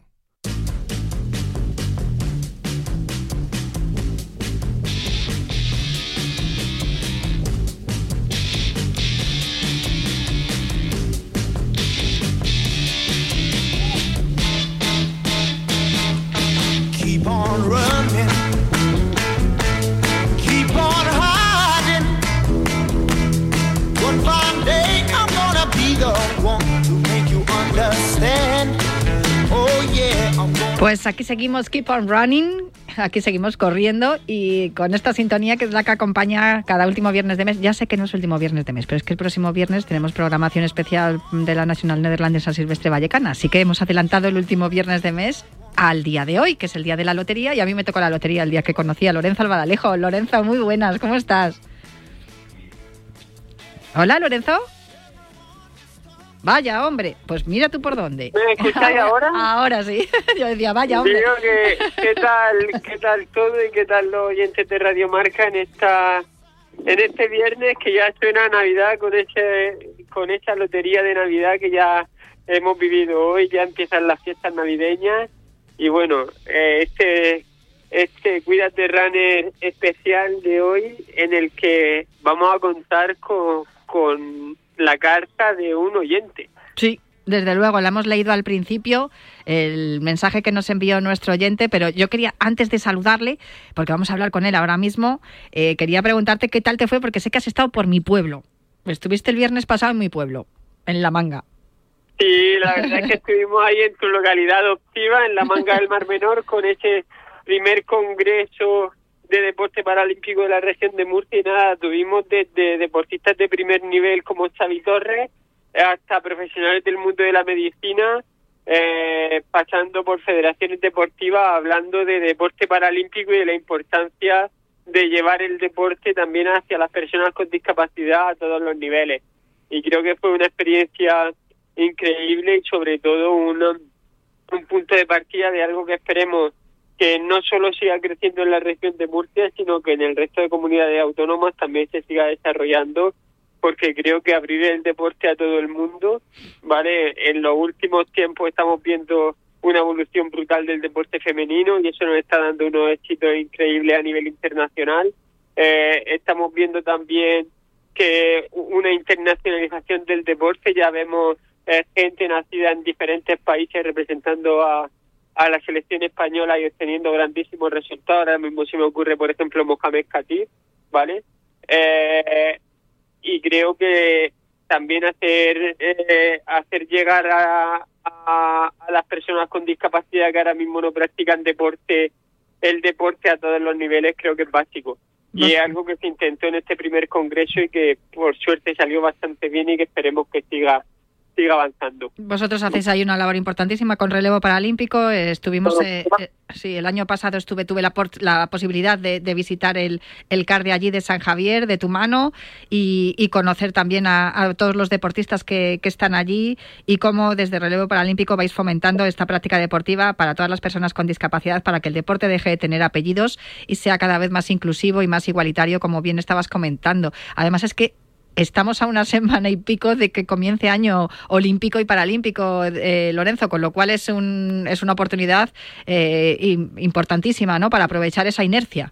Pues aquí seguimos Keep on Running, aquí seguimos corriendo y con esta sintonía que es la que acompaña cada último viernes de mes. Ya sé que no es último viernes de mes, pero es que el próximo viernes tenemos programación especial de la Nacional Neerlandesa Silvestre Vallecana, así que hemos adelantado el último viernes de mes al día de hoy, que es el día de la lotería, y a mí me tocó la lotería el día que conocí a Lorenzo Albadalejo. Lorenzo, muy buenas, ¿cómo estás? Hola, Lorenzo. Vaya, hombre, pues mira tú por dónde. ¿Me escucháis ahora? Ahora sí. Yo decía, vaya, hombre. Digo que, ¿qué tal, qué tal todo y qué tal los oyentes de Radio Marca en esta en este viernes que ya suena Navidad con ese con esa lotería de Navidad que ya hemos vivido hoy, ya empiezan las fiestas navideñas y bueno, eh, este este Cuídate Runner especial de hoy en el que vamos a contar con, con la carta de un oyente. Sí, desde luego, la hemos leído al principio, el mensaje que nos envió nuestro oyente, pero yo quería, antes de saludarle, porque vamos a hablar con él ahora mismo, eh, quería preguntarte qué tal te fue, porque sé que has estado por mi pueblo. Estuviste el viernes pasado en mi pueblo, en La Manga. Sí, la verdad es que estuvimos ahí en tu localidad adoptiva, en La Manga del Mar Menor, con ese primer congreso de deporte paralímpico de la región de Murcia y nada, tuvimos desde deportistas de primer nivel como Xavi Torres hasta profesionales del mundo de la medicina, eh, pasando por federaciones deportivas, hablando de deporte paralímpico y de la importancia de llevar el deporte también hacia las personas con discapacidad a todos los niveles. Y creo que fue una experiencia increíble y sobre todo un, un punto de partida de algo que esperemos que no solo siga creciendo en la región de Murcia, sino que en el resto de comunidades autónomas también se siga desarrollando, porque creo que abrir el deporte a todo el mundo, ¿vale? En los últimos tiempos estamos viendo una evolución brutal del deporte femenino y eso nos está dando unos éxitos increíbles a nivel internacional. Eh, estamos viendo también que una internacionalización del deporte, ya vemos eh, gente nacida en diferentes países representando a, a la selección española y obteniendo grandísimos resultados. Ahora mismo se me ocurre, por ejemplo, Mohamed Khatib, ¿vale? Eh, y creo que también hacer eh, hacer llegar a, a, las personas con discapacidad que ahora mismo no practican deporte, el deporte a todos los niveles, creo que es básico. Y es algo que se intentó en este primer congreso y que por suerte salió bastante bien y que esperemos que siga siga avanzando. Vosotros hacéis ahí una labor importantísima con relevo paralímpico. Estuvimos, eh, eh, sí, el año pasado estuve, tuve la, la posibilidad de, visitar el, el CAR de allí de San Javier, de tu mano, y, conocer también a, todos los deportistas que, que, están allí y cómo desde relevo paralímpico vais fomentando esta práctica deportiva para todas las personas con discapacidad, para que el deporte deje de tener apellidos y sea cada vez más inclusivo y más igualitario, como bien estabas comentando. Además es que estamos a una semana y pico de que comience año olímpico y paralímpico, eh, Lorenzo, con lo cual es, un, es una oportunidad eh, importantísima ¿no? para aprovechar esa inercia.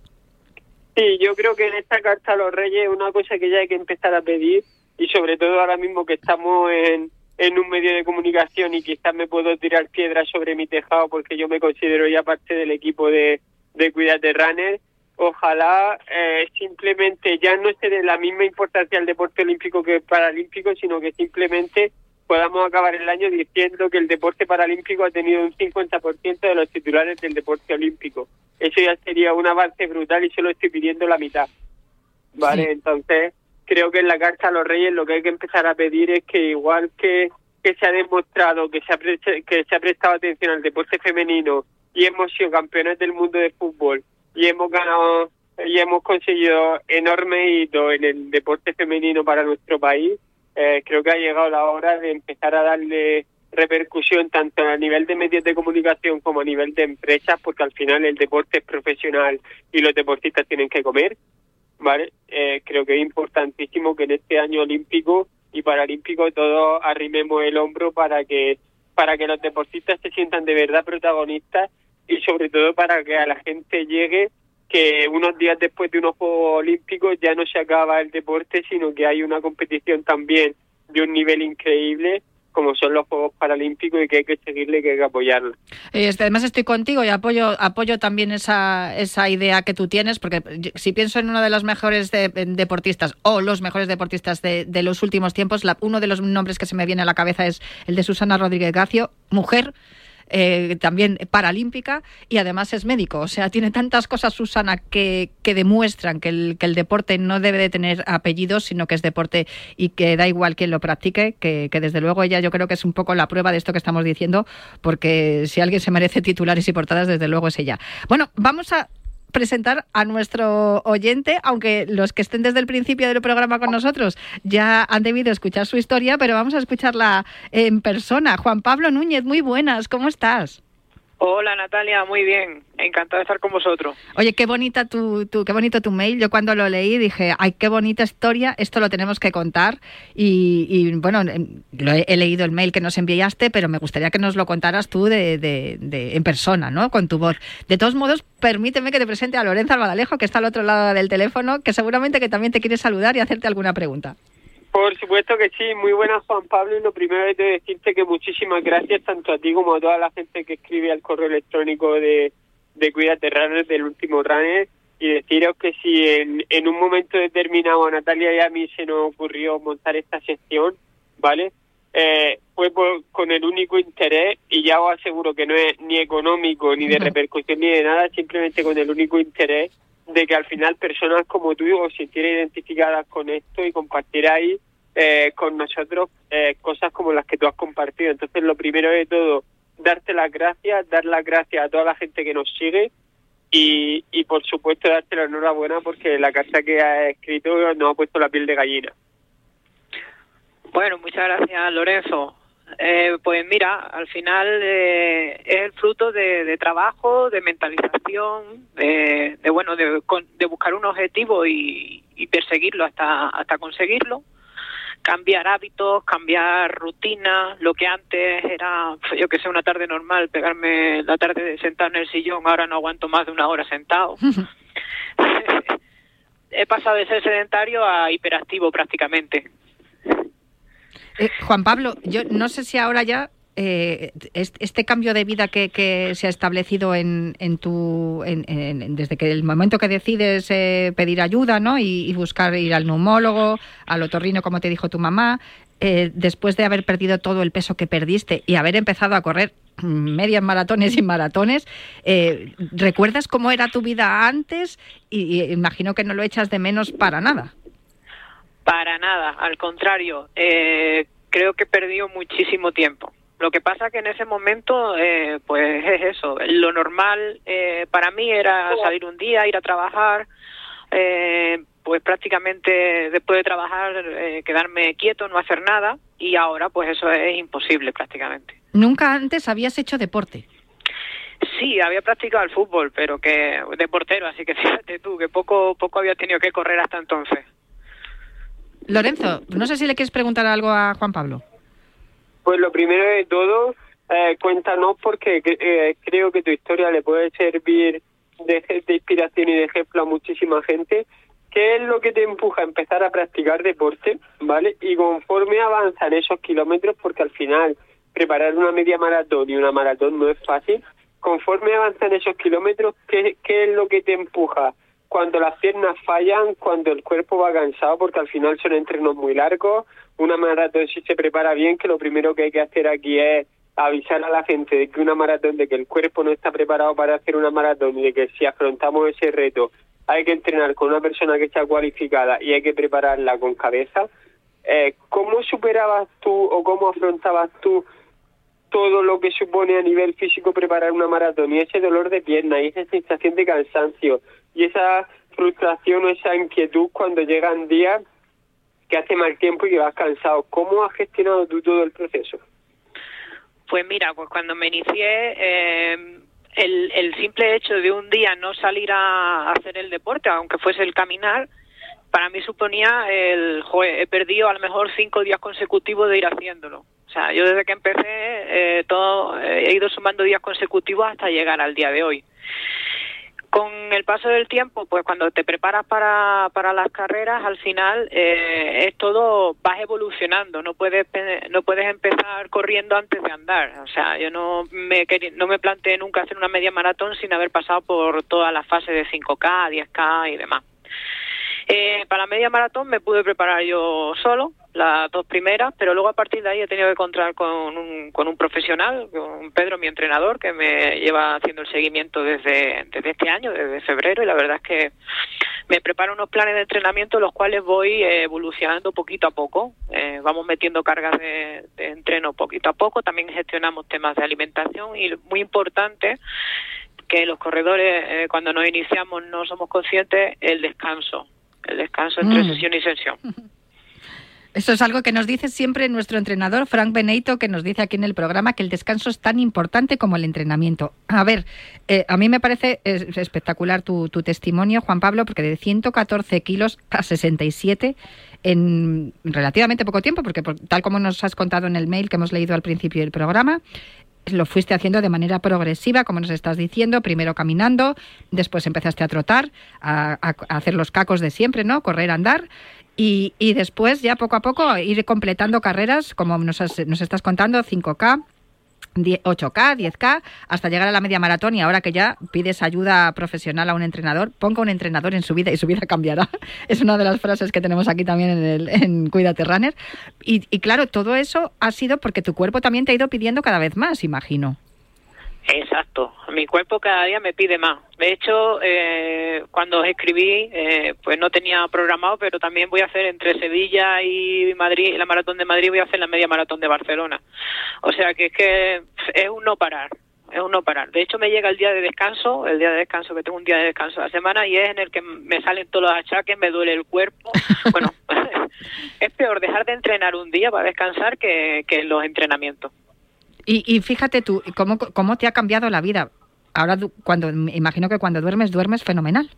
Sí, yo creo que en esta carta a los reyes una cosa que ya hay que empezar a pedir y sobre todo ahora mismo que estamos en, en un medio de comunicación y quizás me puedo tirar piedras sobre mi tejado porque yo me considero ya parte del equipo de, de Cuídate Runner ojalá eh, simplemente ya no esté de la misma importancia el deporte olímpico que el paralímpico, sino que simplemente podamos acabar el año diciendo que el deporte paralímpico ha tenido un 50% de los titulares del deporte olímpico. Eso ya sería un avance brutal y solo estoy pidiendo la mitad. Vale, entonces creo que en la Carta a los Reyes lo que hay que empezar a pedir es que igual que, que se ha demostrado que se ha, que se ha prestado atención al deporte femenino y hemos sido campeones del mundo de fútbol y hemos ganado y hemos conseguido enorme hito en el deporte femenino para nuestro país. Eh, creo que ha llegado la hora de empezar a darle repercusión tanto a nivel de medios de comunicación como a nivel de empresas, porque al final el deporte es profesional y los deportistas tienen que comer. ¿vale? Eh, creo que es importantísimo que en este año olímpico y paralímpico todos arrimemos el hombro para que para que los deportistas se sientan de verdad protagonistas y sobre todo para que a la gente llegue que unos días después de unos Juegos Olímpicos ya no se acaba el deporte, sino que hay una competición también de un nivel increíble como son los Juegos Paralímpicos y que hay que seguirle, que hay que apoyarlo. Eh, este, además estoy contigo y apoyo apoyo también esa, esa idea que tú tienes, porque si pienso en uno de los mejores deportistas o los mejores deportistas de, de los últimos tiempos, la, uno de los nombres que se me viene a la cabeza es el de Susana Rodríguez Gacio, mujer eh, también paralímpica y además es médico. O sea, tiene tantas cosas, Susana, que, que demuestran que el, que el deporte no debe de tener apellidos, sino que es deporte y que da igual quien lo practique, que, que desde luego ella yo creo que es un poco la prueba de esto que estamos diciendo, porque si alguien se merece titulares y portadas, desde luego es ella. Bueno, vamos a presentar a nuestro oyente, aunque los que estén desde el principio del programa con nosotros ya han debido escuchar su historia, pero vamos a escucharla en persona. Juan Pablo Núñez, muy buenas, ¿cómo estás? Hola Natalia, muy bien, encantado de estar con vosotros. Oye, qué bonita tu, tu, qué bonito tu mail. Yo cuando lo leí dije, ay, qué bonita historia, esto lo tenemos que contar. Y, bueno, em, lo he, leído el mail que nos enviaste, pero me gustaría que nos lo contaras tú de, de, en persona, ¿no? Con tu voz. De todos modos, permíteme que te presente a Lorenzo Albadalejo, que está al otro lado del teléfono, que seguramente que también te quiere saludar y hacerte alguna pregunta. Por supuesto que sí, muy buenas Juan Pablo y lo primero es de decirte que muchísimas gracias tanto a ti como a toda la gente que escribe al correo electrónico de, de Cuídate Runner del último runner y deciros que si en, en un momento determinado a Natalia y a mí se nos ocurrió montar esta sección, ¿vale? Eh, fue con el único interés, y ya os aseguro que no es ni económico, ni de repercusión, ni de nada, simplemente con el único interés de que al final personas como tú os sintieran identificadas con esto y compartierais eh, con nosotros eh, cosas como las que tú has compartido. Entonces, lo primero de todo, darte las gracias, dar las gracias a toda la gente que nos sigue y, y por supuesto, darte la enhorabuena porque la carta que has escrito nos ha puesto la piel de gallina. Bueno, muchas gracias, Lorenzo. Eh, pues mira, al final eh, es el fruto de, trabajo, de mentalización, de, bueno, de, de, buscar un objetivo y, y perseguirlo hasta, hasta conseguirlo cambiar hábitos, cambiar rutinas, lo que antes era, yo que sé, una tarde normal, pegarme la tarde sentado en el sillón, ahora no aguanto más de una hora sentado. He pasado de ser sedentario a hiperactivo prácticamente. Eh, Juan Pablo, yo no sé si ahora ya eh, este cambio de vida que, se ha establecido en, tu, desde que el momento que decides eh, pedir ayuda ¿no? Y, buscar ir al neumólogo, al otorrino, como te dijo tu mamá, eh, después de haber perdido todo el peso que perdiste y haber empezado a correr medias maratones y maratones, ¿recuerdas cómo era tu vida antes? Y, y, imagino que no lo echas de menos para nada. Para nada, al contrario. Eh, creo que he perdido muchísimo tiempo. Lo que pasa que en ese momento, eh, pues es eso. Lo normal eh, para mí era salir un día, ir a trabajar, eh, pues prácticamente después de trabajar eh, quedarme quieto, no hacer nada, y ahora pues eso es imposible prácticamente. Nunca antes habías hecho deporte. Sí, había practicado el fútbol, pero que de portero, así que fíjate tú, que poco, poco había tenido que correr hasta entonces. Lorenzo, no sé si le quieres preguntar algo a Juan Pablo. Pues lo primero de todo, eh, cuéntanos porque eh, creo que tu historia le puede servir de, inspiración y de ejemplo a muchísima gente. ¿Qué es lo que te empuja a empezar a practicar deporte? ¿Vale? Y conforme avanzan esos kilómetros, porque al final preparar una media maratón y una maratón no es fácil, conforme avanzan esos kilómetros, ¿qué, ¿qué es lo que te empuja? Cuando las piernas fallan, cuando el cuerpo va cansado, porque al final son entrenos muy largos, una maratón si se prepara bien, que lo primero que hay que hacer aquí es avisar a la gente de que una maratón, de que el cuerpo no está preparado para hacer una maratón y de que si afrontamos ese reto hay que entrenar con una persona que está cualificada y hay que prepararla con cabeza. Eh, ¿Cómo superabas tú o cómo afrontabas tú todo lo que supone a nivel físico preparar una maratón y ese dolor de pierna y esa sensación de cansancio y esa frustración o esa inquietud cuando llegan días que hace mal tiempo y que vas cansado. ¿Cómo has gestionado tú todo el proceso? Pues mira, pues cuando me inicié, eh, el, simple hecho de un día no salir a hacer el deporte, aunque fuese el caminar, para mí suponía el, joder, he perdido a lo mejor cinco días consecutivos de ir haciéndolo. O sea, yo desde que empecé, eh, todo, he ido sumando días consecutivos hasta llegar al día de hoy. Con el paso del tiempo, pues cuando te preparas para, para las carreras, al final eh, es todo, vas evolucionando, no puedes, no puedes empezar corriendo antes de andar. O sea, yo no me, no me planteé nunca hacer una media maratón sin haber pasado por todas las fases de 5K, 10K y demás. Eh, para la media maratón me pude preparar yo solo, las dos primeras, pero luego a partir de ahí he tenido que encontrar con un, con un profesional, con Pedro, mi entrenador, que me lleva haciendo el seguimiento desde, desde este año, desde febrero, y la verdad es que me preparo unos planes de entrenamiento los cuales voy evolucionando poquito a poco. Eh, vamos metiendo cargas de, de entreno poquito a poco, también gestionamos temas de alimentación y muy importante que los corredores eh, cuando nos iniciamos no somos conscientes el descanso el descanso entre Mm. sesión y sesión. Esto es algo que nos dice siempre nuestro entrenador, Frank Beneito, que nos dice aquí en el programa que el descanso es tan importante como el entrenamiento. A ver, eh, a mí me parece espectacular tu, testimonio, Juan Pablo, porque de 114 kilos a 67 en relativamente poco tiempo, porque por- tal como nos has contado en el mail que hemos leído al principio del programa, lo fuiste haciendo de manera progresiva, como nos estás diciendo, primero caminando, después empezaste a trotar, a- a hacer los cacos de siempre, ¿no? Correr, andar. Y, y después ya poco a poco ir completando carreras, como nos, has- nos estás contando, 5K, 10 8K, 10K, hasta llegar a la media maratón y ahora que ya pides ayuda profesional a un entrenador, ponga un entrenador en su vida y su vida cambiará. Es una de las frases que tenemos aquí también en, el, en Cuídate Runner. Y, y claro, todo eso ha sido porque tu cuerpo también te ha ido pidiendo cada vez más, imagino. Exacto, mi cuerpo cada día me pide más. De hecho, eh, cuando escribí, eh, pues no tenía programado, pero también voy a hacer entre Sevilla y Madrid, la maratón de Madrid, voy a hacer la media maratón de Barcelona. O sea que es que es un no parar, es un no parar. De hecho, me llega el día de descanso, el día de descanso, que tengo un día de descanso a la semana, y es en el que me salen todos los achaques, me duele el cuerpo. Bueno, es peor dejar de entrenar un día para descansar que, que los entrenamientos. Y, y fíjate tú, cómo, cómo te ha cambiado la vida. Ahora, cuando imagino que cuando duermes, duermes fenomenal.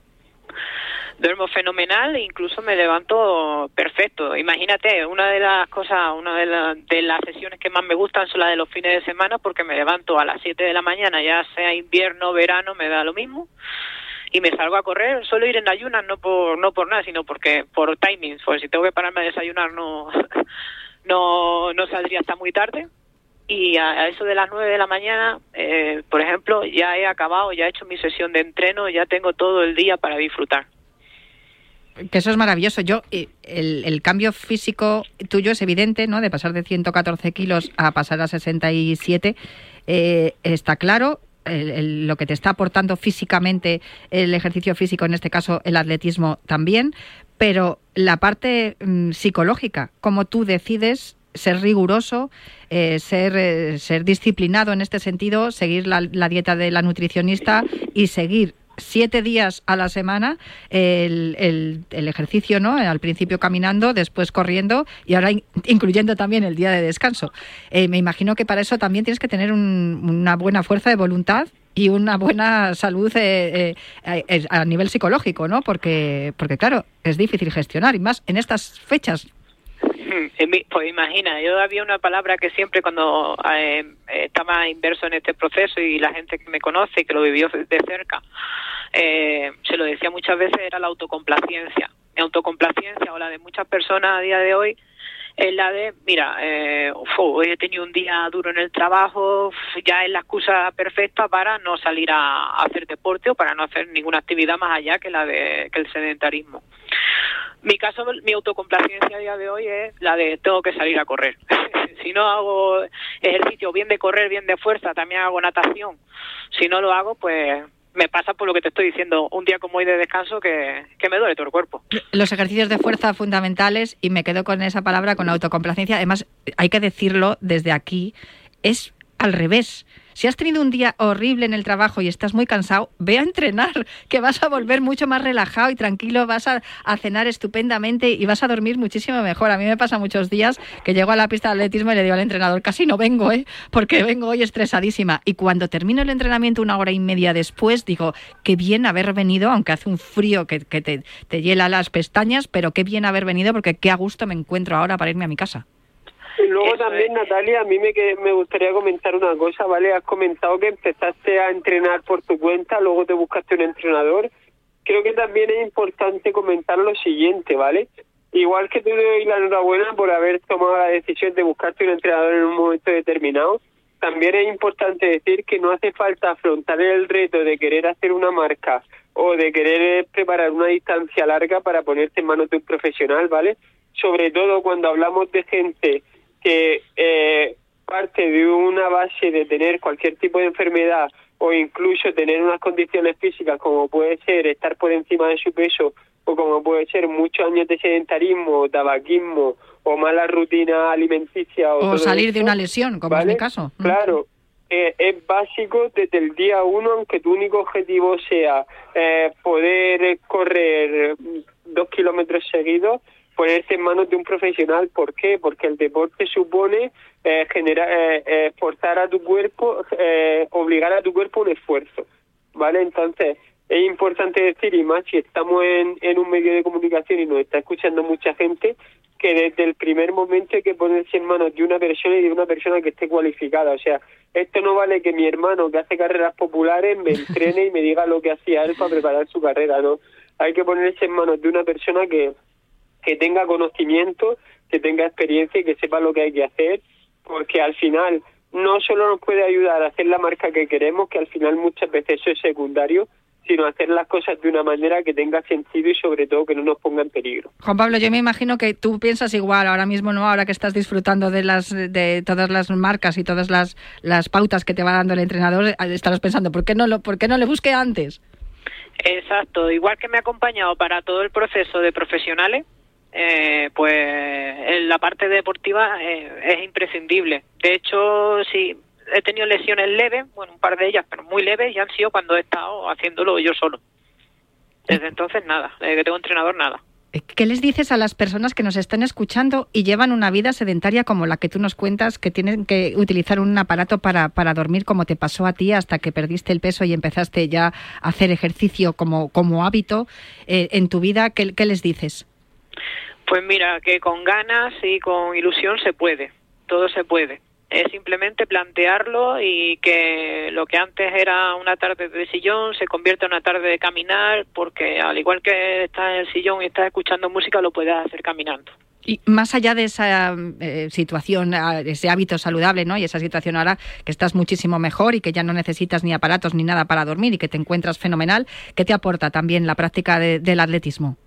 duermo fenomenal e incluso me levanto perfecto. Imagínate, una de las cosas, una de, la- de las sesiones que más me gustan son las de los fines de semana porque me levanto a las 7 de la mañana, ya sea invierno, verano, me da lo mismo. Y me salgo a correr, suelo ir en ayunas, no por, no por nada, sino porque por timings, porque si tengo que pararme a desayunar no, no, no saldría hasta muy tarde. Y a, eso de las 9 de la mañana, eh, por ejemplo, ya he acabado, ya he hecho mi sesión de entreno, ya tengo todo el día para disfrutar. Que eso es maravilloso. Yo, eh, el, el cambio físico tuyo es evidente, ¿no? De pasar de 114 kilos a pasar a 67, eh, está claro. El- lo que te está aportando físicamente el ejercicio físico, en este caso el atletismo también, pero la parte mm, psicológica, cómo tú decides ser riguroso, eh, ser, eh, ser disciplinado en este sentido, seguir la, dieta de la nutricionista y seguir siete días a la semana el, el, ejercicio, ¿no? Al principio caminando, después corriendo y ahora incluyendo también el día de descanso. me imagino que para eso también tienes que tener una buena fuerza de voluntad y una buena salud eh, eh, a nivel psicológico, ¿no? Porque, porque claro, es difícil gestionar y más en estas fechas. Pues imagina, yo había una palabra que siempre cuando eh, estaba inverso en este proceso y la gente que me conoce y que lo vivió de cerca, se lo decía muchas veces, era la autocomplacencia. La autocomplacencia o la de muchas personas a día de hoy es la de, mira, eh, hoy he tenido un día duro en el trabajo, ya es la excusa perfecta para no salir a, hacer deporte o para no hacer ninguna actividad más allá que la de que el sedentarismo. Mi caso, mi autocomplacencia a día de hoy es la de tengo que salir a correr. si no hago ejercicio bien de correr, bien de fuerza, también hago natación. Si no lo hago, pues me pasa por lo que te estoy diciendo, un día como hoy de descanso que, que, me duele todo el cuerpo. Los ejercicios de fuerza fundamentales, y me quedo con esa palabra, con autocomplacencia, además hay que decirlo desde aquí, es al revés. Si has tenido un día horrible en el trabajo y estás muy cansado, ve a entrenar, que vas a volver mucho más relajado y tranquilo, vas a, cenar estupendamente y vas a dormir muchísimo mejor. A mí me pasa muchos días que llego a la pista de atletismo y le digo al entrenador, casi no vengo, ¿eh? porque vengo hoy estresadísima. Y cuando termino el entrenamiento una hora y media después, digo, qué bien haber venido, aunque hace un frío que, te, te hiela las pestañas, pero qué bien haber venido porque qué a gusto me encuentro ahora para irme a mi casa. Y luego también, Natalia, a mí me, me gustaría comentar una cosa, ¿vale? Has comentado que empezaste a entrenar por tu cuenta, luego te buscaste un entrenador. Creo que también es importante comentar lo siguiente, ¿vale? Igual que te doy la enhorabuena por haber tomado la decisión de buscarte un entrenador en un momento determinado, también es importante decir que no hace falta afrontar el reto de querer hacer una marca o de querer preparar una distancia larga para ponerte en manos de un profesional, ¿vale? Sobre todo cuando hablamos de gente que eh, parte de una base de tener cualquier tipo de enfermedad o incluso tener unas condiciones físicas como puede ser estar por encima de su peso o como puede ser muchos años de sedentarismo, tabaquismo o mala rutina alimenticia. O, salir de una lesión, como es mi caso. Claro, eh, es básico desde el día uno, aunque tu único objetivo sea eh, poder correr dos kilómetros seguidos, ponerse en manos de un profesional. ¿Por qué? Porque el deporte supone eh, generar, eh, forzar a tu cuerpo, eh, obligar a tu cuerpo un esfuerzo, ¿vale? Entonces, es importante decir, y más si estamos en, en un medio de comunicación y nos está escuchando mucha gente, que desde el primer momento hay que ponerse en manos de una persona y de una persona que esté cualificada. O sea, esto no vale que mi hermano que hace carreras populares me entrene y me diga lo que hacía él para preparar su carrera, ¿no? Hay que ponerse en manos de una persona que, que tenga conocimiento, que tenga experiencia y que sepa lo que hay que hacer, porque al final no solo nos puede ayudar a hacer la marca que queremos, que al final muchas veces eso es secundario, sino hacer las cosas de una manera que tenga sentido y sobre todo que no nos ponga en peligro. Juan Pablo, yo me imagino que tú piensas igual ahora mismo, ¿no? Ahora que estás disfrutando de las de todas las marcas y todas las, las pautas que te va dando el entrenador, estarás pensando, ¿por qué no lo por qué no le busqué antes? Exacto, igual que me ha acompañado para todo el proceso de profesionales, eh, pues en la parte deportiva eh, es imprescindible. De hecho, sí, he tenido lesiones leves, bueno, un par de ellas, pero muy leves, y han sido cuando he estado haciéndolo yo solo. Desde entonces, nada, desde que tengo entrenador, nada. ¿Qué les dices a las personas que nos están escuchando y llevan una vida sedentaria como la que tú nos cuentas, que tienen que utilizar un aparato para, dormir como te pasó a ti hasta que perdiste el peso y empezaste ya a hacer ejercicio como, hábito eh, en tu vida? ¿Qué, ¿Qué les dices? Pues mira, que con ganas y con ilusión se puede, todo se puede. Es simplemente plantearlo y que lo que antes era una tarde de sillón se convierte en una tarde de caminar, porque al igual que estás en el sillón y estás escuchando música, lo puedes hacer caminando. Y más allá de esa eh, situación, ese hábito saludable, ¿no? Y esa situación ahora que estás muchísimo mejor y que ya no necesitas ni aparatos ni nada para dormir y que te encuentras fenomenal, ¿qué te aporta también la práctica del atletismo?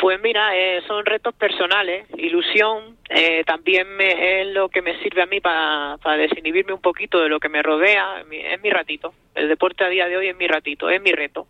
Pues mira, eh, son retos personales, ilusión, eh, también me, es lo que me sirve a mí para, para desinhibirme un poquito de lo que me rodea, es mi, ratito. El deporte a día de hoy es mi ratito, es mi reto.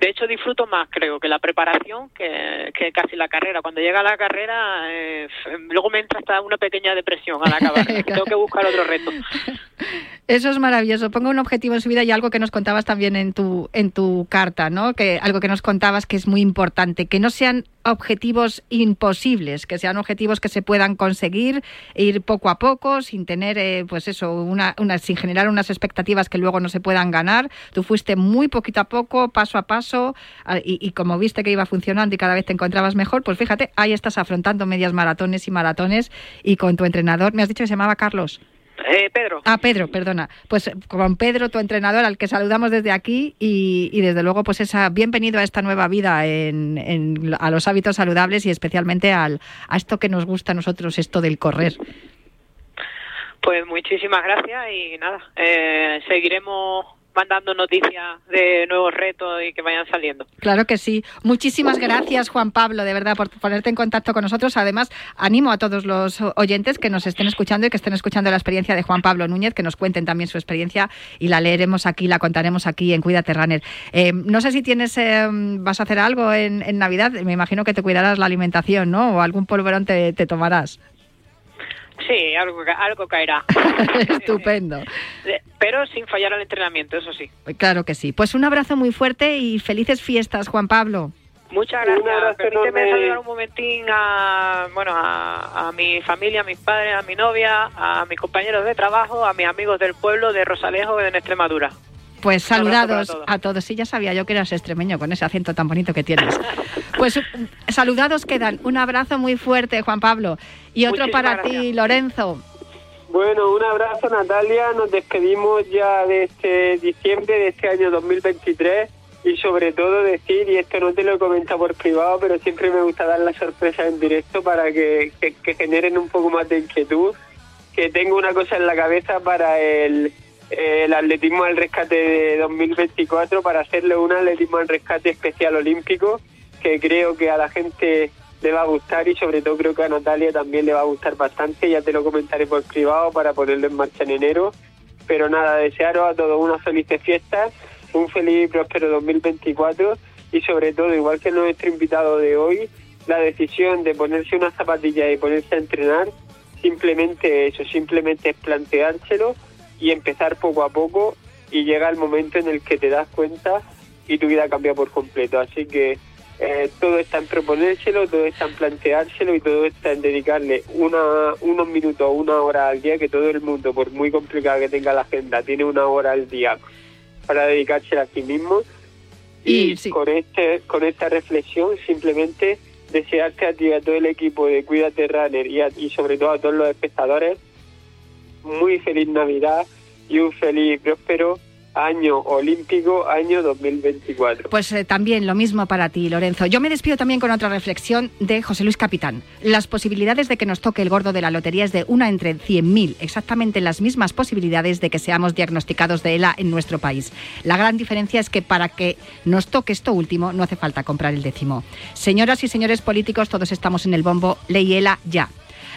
de hecho disfruto más creo que la preparación que, que casi la carrera. Cuando llega la carrera, eh, luego me entra hasta una pequeña depresión al acabar. Tengo que buscar otro reto. Eso es maravilloso. Ponga un objetivo en su vida y algo que nos contabas también en tu, en tu carta, ¿no? Que algo que nos contabas que es muy importante, que no sean objetivos imposibles, que sean objetivos que se puedan conseguir, ir poco a poco, sin tener, eh, pues eso, una, una, sin generar unas expectativas que luego no se puedan ganar. Tú fuiste muy poquito a poco, paso a paso, y, y como viste que iba funcionando y cada vez te encontrabas mejor, pues fíjate, ahí estás afrontando medias maratones y maratones y con tu entrenador, me has dicho que se llamaba Carlos. Eh, Pedro. Ah, Pedro, perdona. Pues con Pedro, tu entrenador, al que saludamos desde aquí y, y desde luego, pues esa bienvenido a esta nueva vida en, en, a los hábitos saludables y especialmente al, a esto que nos gusta a nosotros, esto del correr. Pues muchísimas gracias y nada, eh, seguiremos mandando noticias de nuevos retos y que vayan saliendo. Claro que sí. Muchísimas gracias, Juan Pablo, de verdad, por ponerte en contacto con nosotros. Además, animo a todos los oyentes que nos estén escuchando y que estén escuchando la experiencia de Juan Pablo Núñez, que nos cuenten también su experiencia y la leeremos aquí, la contaremos aquí en Cuídate Runner. Eh, no sé si tienes, eh, vas a hacer algo en, en, Navidad. Me imagino que te cuidarás la alimentación, ¿no? O algún polvorón te tomarás. Sí, algo, algo caerá. Estupendo. Pero sin fallar al entrenamiento, eso sí. Claro que sí. Pues un abrazo muy fuerte y felices fiestas, Juan Pablo. Muchas gracias. Permíteme saludar un momentín a, bueno, a, a, mi familia, a mis padres, a mi novia, a mis compañeros de trabajo, a mis amigos del pueblo de Rosalejo en Extremadura. Pues saludados todos. a todos. Sí, ya sabía yo que eras extremeño con ese acento tan bonito que tienes. Pues saludados quedan. Un abrazo muy fuerte, Juan Pablo. Y otro Muchísimas para gracias. ti, Lorenzo. Bueno, un abrazo Natalia, nos despedimos ya de este diciembre de este año 2023 y sobre todo decir, y esto no te lo he comentado por privado, pero siempre me gusta dar la sorpresa en directo para que, que, que generen un poco más de inquietud, que tengo una cosa en la cabeza para el, el atletismo al rescate de 2024, para hacerle un atletismo al rescate especial olímpico, que creo que a la gente le va a gustar y sobre todo creo que a Natalia también le va a gustar bastante. Ya te lo comentaré por privado para ponerlo en marcha en enero. Pero nada, desearos a todos unas felices fiestas, un feliz y próspero 2024 y sobre todo, igual que nuestro invitado de hoy, la decisión de ponerse una zapatilla y ponerse a entrenar, simplemente eso, simplemente es planteárselo y empezar poco a poco y llega el momento en el que te das cuenta y tu vida cambia por completo. Así que eh, todo está en proponérselo, todo está en planteárselo y todo está en dedicarle una, unos minutos o una hora al día, que todo el mundo, por muy complicada que tenga la agenda, tiene una hora al día para dedicársela a sí mismo. Y, Y sí. con, este, con esta reflexión simplemente desearte a ti a todo el equipo de Cuídate Runner y, a- y sobre todo a todos los espectadores muy feliz Navidad y un feliz y próspero año olímpico, año 2024. Pues eh, también lo mismo para ti, Lorenzo. Yo me despido también con otra reflexión de José Luis Capitán. Las posibilidades de que nos toque el gordo de la lotería es de una entre 100.000, exactamente las mismas posibilidades de que seamos diagnosticados de ELA en nuestro país. La gran diferencia es que para que nos toque esto último no hace falta comprar el décimo. Señoras y señores políticos, todos estamos en el bombo Ley ELA ya.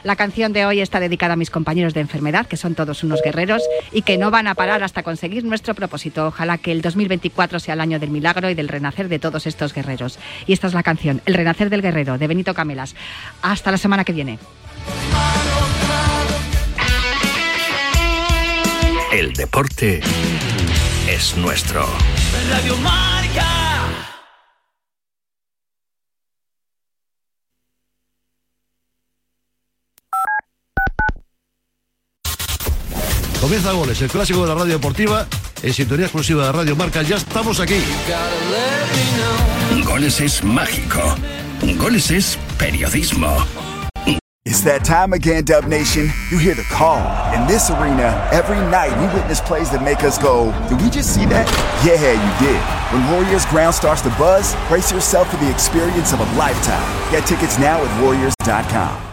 La canción de hoy está dedicada a mis compañeros de enfermedad, que son todos unos guerreros y que no van a parar hasta conseguir nuestro propósito. Ojalá que el 2024 sea el año del milagro y del renacer de todos estos guerreros. Y esta es la canción, El renacer del guerrero, de Benito Camelas. Hasta la semana que viene. El deporte es nuestro. Comienza Goles, el clásico de la radio deportiva, en sintonía exclusiva de Radio Marca. Ya estamos aquí. Goles es mágico. Goles es periodismo. It's that time again, Dub Nation. You hear the call. In this arena, every night we witness plays that make us go, did we just see that? Yeah, you did. When Warriors ground starts to buzz, brace yourself for the experience of a lifetime. Get tickets now at warriors.com.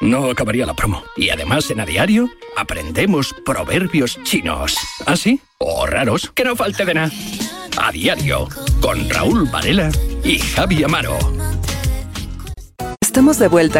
No acabaría la promo. Y además en A Diario aprendemos proverbios chinos. ¿Ah, sí? O raros, que no falte de nada. A Diario, con Raúl Varela y Javi Amaro. Estamos de vuelta